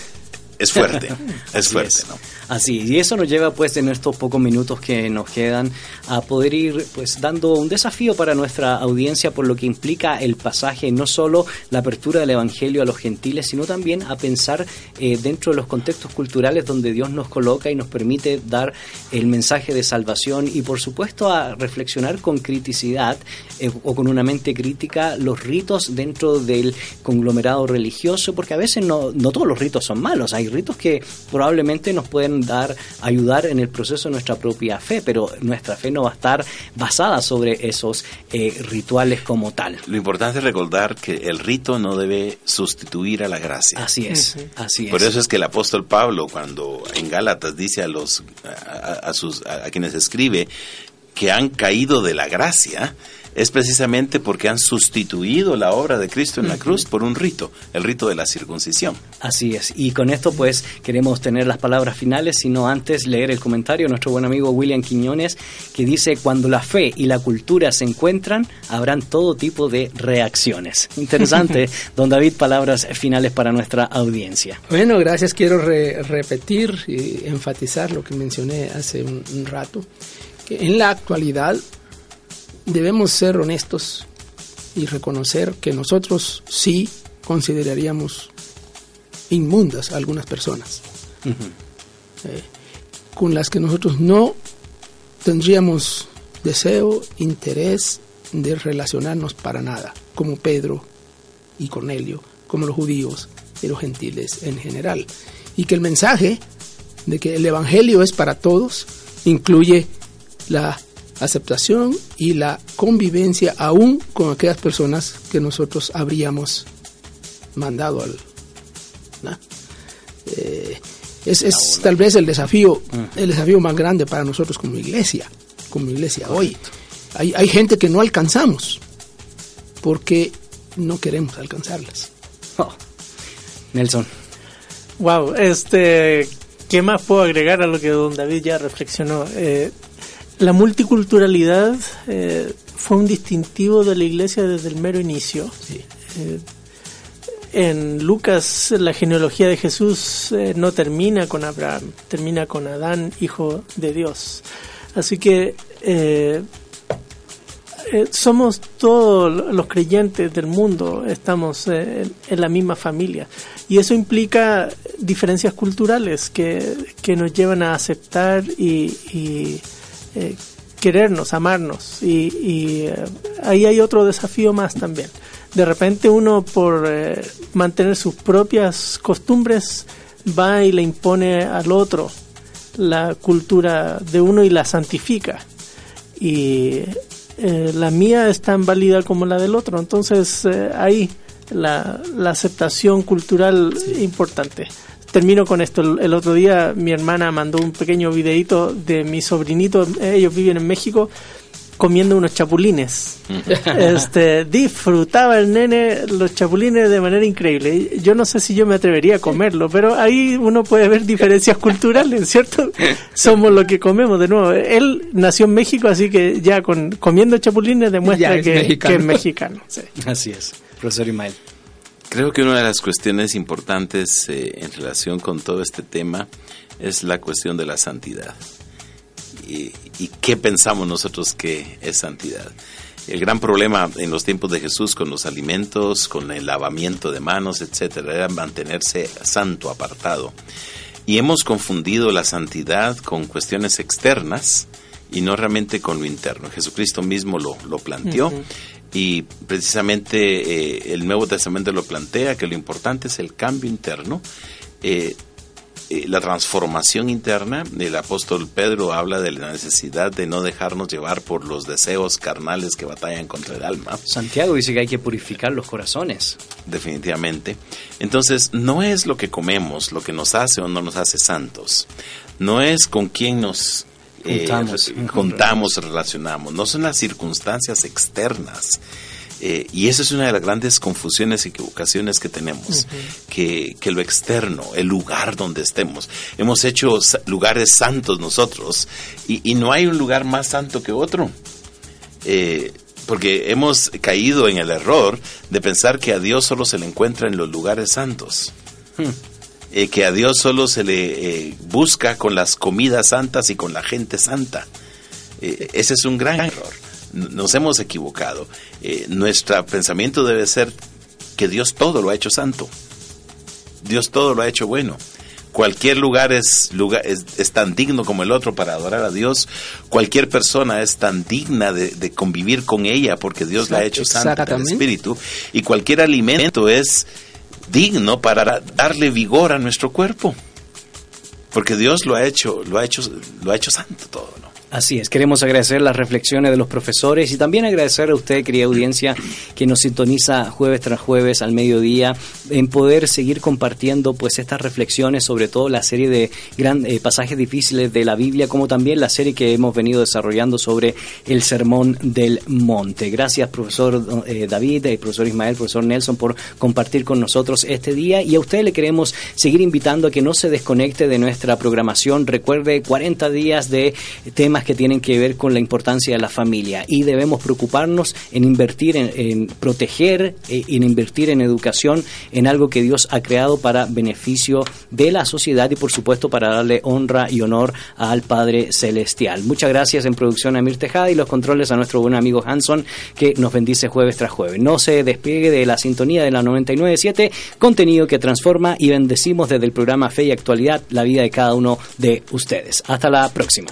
[SPEAKER 3] es fuerte, [laughs] es fuerte. ¿no?
[SPEAKER 1] Así, y eso nos lleva pues en estos pocos minutos que nos quedan a poder ir pues dando un desafío para nuestra audiencia por lo que implica el pasaje, no solo la apertura del Evangelio a los gentiles, sino también a pensar eh, dentro de los contextos culturales donde Dios nos coloca y nos permite dar el mensaje de salvación y por supuesto a reflexionar con criticidad eh, o con una mente crítica los ritos dentro del conglomerado religioso, porque a veces no, no todos los ritos son malos, hay ritos que probablemente nos pueden dar, ayudar en el proceso de nuestra propia fe, pero nuestra fe no va a estar basada sobre esos eh, rituales como tal.
[SPEAKER 3] Lo importante es recordar que el rito no debe sustituir a la gracia.
[SPEAKER 1] Así es, así es.
[SPEAKER 3] Por eso es que el apóstol Pablo, cuando en Gálatas dice a los a, a- a sus a, a quienes escribe que han caído de la gracia, es precisamente porque han sustituido la obra de Cristo en la cruz por un rito, el rito de la circuncisión.
[SPEAKER 1] Así es. Y con esto pues queremos tener las palabras finales, sino antes leer el comentario de nuestro buen amigo William Quiñones, que dice, cuando la fe y la cultura se encuentran, habrán todo tipo de reacciones. [laughs] Interesante, [laughs] don David, palabras finales para nuestra audiencia.
[SPEAKER 4] Bueno, gracias. Quiero re- repetir y enfatizar lo que mencioné hace un, un rato, que en la actualidad debemos ser honestos y reconocer que nosotros sí consideraríamos inmundas a algunas personas, eh, con las que nosotros no tendríamos deseo, interés de relacionarnos para nada, como Pedro y Cornelio, como los judíos y los gentiles en general. Y que el mensaje de que el Evangelio es para todos incluye la aceptación y la convivencia aún con aquellas personas que nosotros habríamos mandado al... ¿no? Eh, es es tal vez el desafío, el desafío más grande para nosotros como iglesia, como iglesia hoy. Hay, hay gente que no alcanzamos porque no queremos alcanzarlas.
[SPEAKER 1] Oh. Nelson.
[SPEAKER 2] Wow, este, ¿qué más puedo agregar a lo que don David ya reflexionó? Eh, la multiculturalidad eh, fue un distintivo de la iglesia desde el mero inicio. Eh, en Lucas la genealogía de Jesús eh, no termina con Abraham, termina con Adán, hijo de Dios. Así que somos todos los creyentes del mundo, estamos en, en la misma familia. Y eso implica diferencias culturales que, que nos llevan a aceptar y, y, eh, querernos, amarnos. Y, y, eh, ahí hay otro desafío más también. De repente uno por eh, mantener sus propias costumbres va y le impone al otro la cultura de uno y la santifica. Y eh, la mía es tan válida como la del otro. Entonces ahí la, la aceptación cultural importante. Termino con esto. El, el otro día mi hermana mandó un pequeño videito de mi sobrinito, ellos viven en México, comiendo unos chapulines. este, disfrutaba el nene los chapulines de manera increíble. Yo no sé si yo me atrevería a comerlo, pero ahí uno puede ver diferencias culturales, ¿cierto? Somos lo que comemos de nuevo. Él nació en México, así que ya con comiendo chapulines demuestra
[SPEAKER 4] es
[SPEAKER 2] que, que es mexicano. sí.
[SPEAKER 1] Así es. Profesor Imael.
[SPEAKER 3] Creo que una de las cuestiones importantes eh, en relación con todo este tema es la cuestión de la santidad. Y, qué pensamos nosotros que es santidad? El gran problema en los tiempos de Jesús con los alimentos, con el lavamiento de manos, etcétera, era mantenerse santo, apartado. Y hemos confundido la santidad con cuestiones externas y no realmente con lo interno. Jesucristo mismo lo, lo planteó y precisamente eh, el Nuevo Testamento lo plantea que lo importante es el cambio interno. Eh, eh, la transformación interna, el apóstol Pedro habla de la necesidad de no dejarnos llevar por los deseos carnales que batallan contra el alma.
[SPEAKER 1] Santiago dice que hay que purificar los corazones.
[SPEAKER 3] Definitivamente. Entonces, no es lo que comemos lo que nos hace o no nos hace santos. No es con quién nos eh, contamos, relacionamos. No son las circunstancias externas eh, y esa es una de las grandes confusiones y equivocaciones que tenemos, que, lo externo, el lugar donde estemos. Hemos hecho lugares santos nosotros y, no hay un lugar más santo que otro. Eh, porque hemos caído en el error de pensar que a Dios solo se le encuentra en los lugares santos. Hmm. Eh, que a Dios solo se le busca con las comidas santas y con la gente santa. ese es un gran error nos hemos equivocado. Eh, nuestro pensamiento debe ser que Dios todo lo ha hecho santo. Dios todo lo ha hecho bueno. Cualquier lugar es, lugar, es, tan digno como el otro para adorar a Dios. Cualquier persona es tan digna de, convivir con ella porque Dios la ha hecho santa en el Espíritu. Y cualquier alimento es digno para darle vigor a nuestro cuerpo. Porque Dios lo ha hecho, lo ha hecho, lo ha hecho santo todo, ¿no?
[SPEAKER 1] Así es, queremos agradecer las reflexiones de los profesores y también agradecer a usted, querida audiencia, que nos sintoniza jueves tras jueves al mediodía, en poder seguir compartiendo pues estas reflexiones, sobre todo la serie de gran, eh, pasajes difíciles de la Biblia, como también la serie que hemos venido desarrollando sobre el Sermón del Monte. Gracias, profesor eh, David, eh, profesor Ismael, profesor Nelson, por compartir con nosotros este día y a usted le queremos seguir invitando a que no se desconecte de nuestra programación. Recuerde 40 días de temas que tienen que ver con la importancia de la familia y debemos preocuparnos en invertir, en, proteger, eh, en invertir en educación, en algo que Dios ha creado para beneficio de la sociedad y por supuesto para darle honra y honor al Padre Celestial. Muchas gracias en producción a Mir Tejada y los controles a nuestro buen amigo Hanson que nos bendice jueves tras jueves. No se despegue de la sintonía de la 997, contenido que transforma y bendecimos desde el programa Fe y Actualidad la vida de cada uno de ustedes. Hasta la próxima.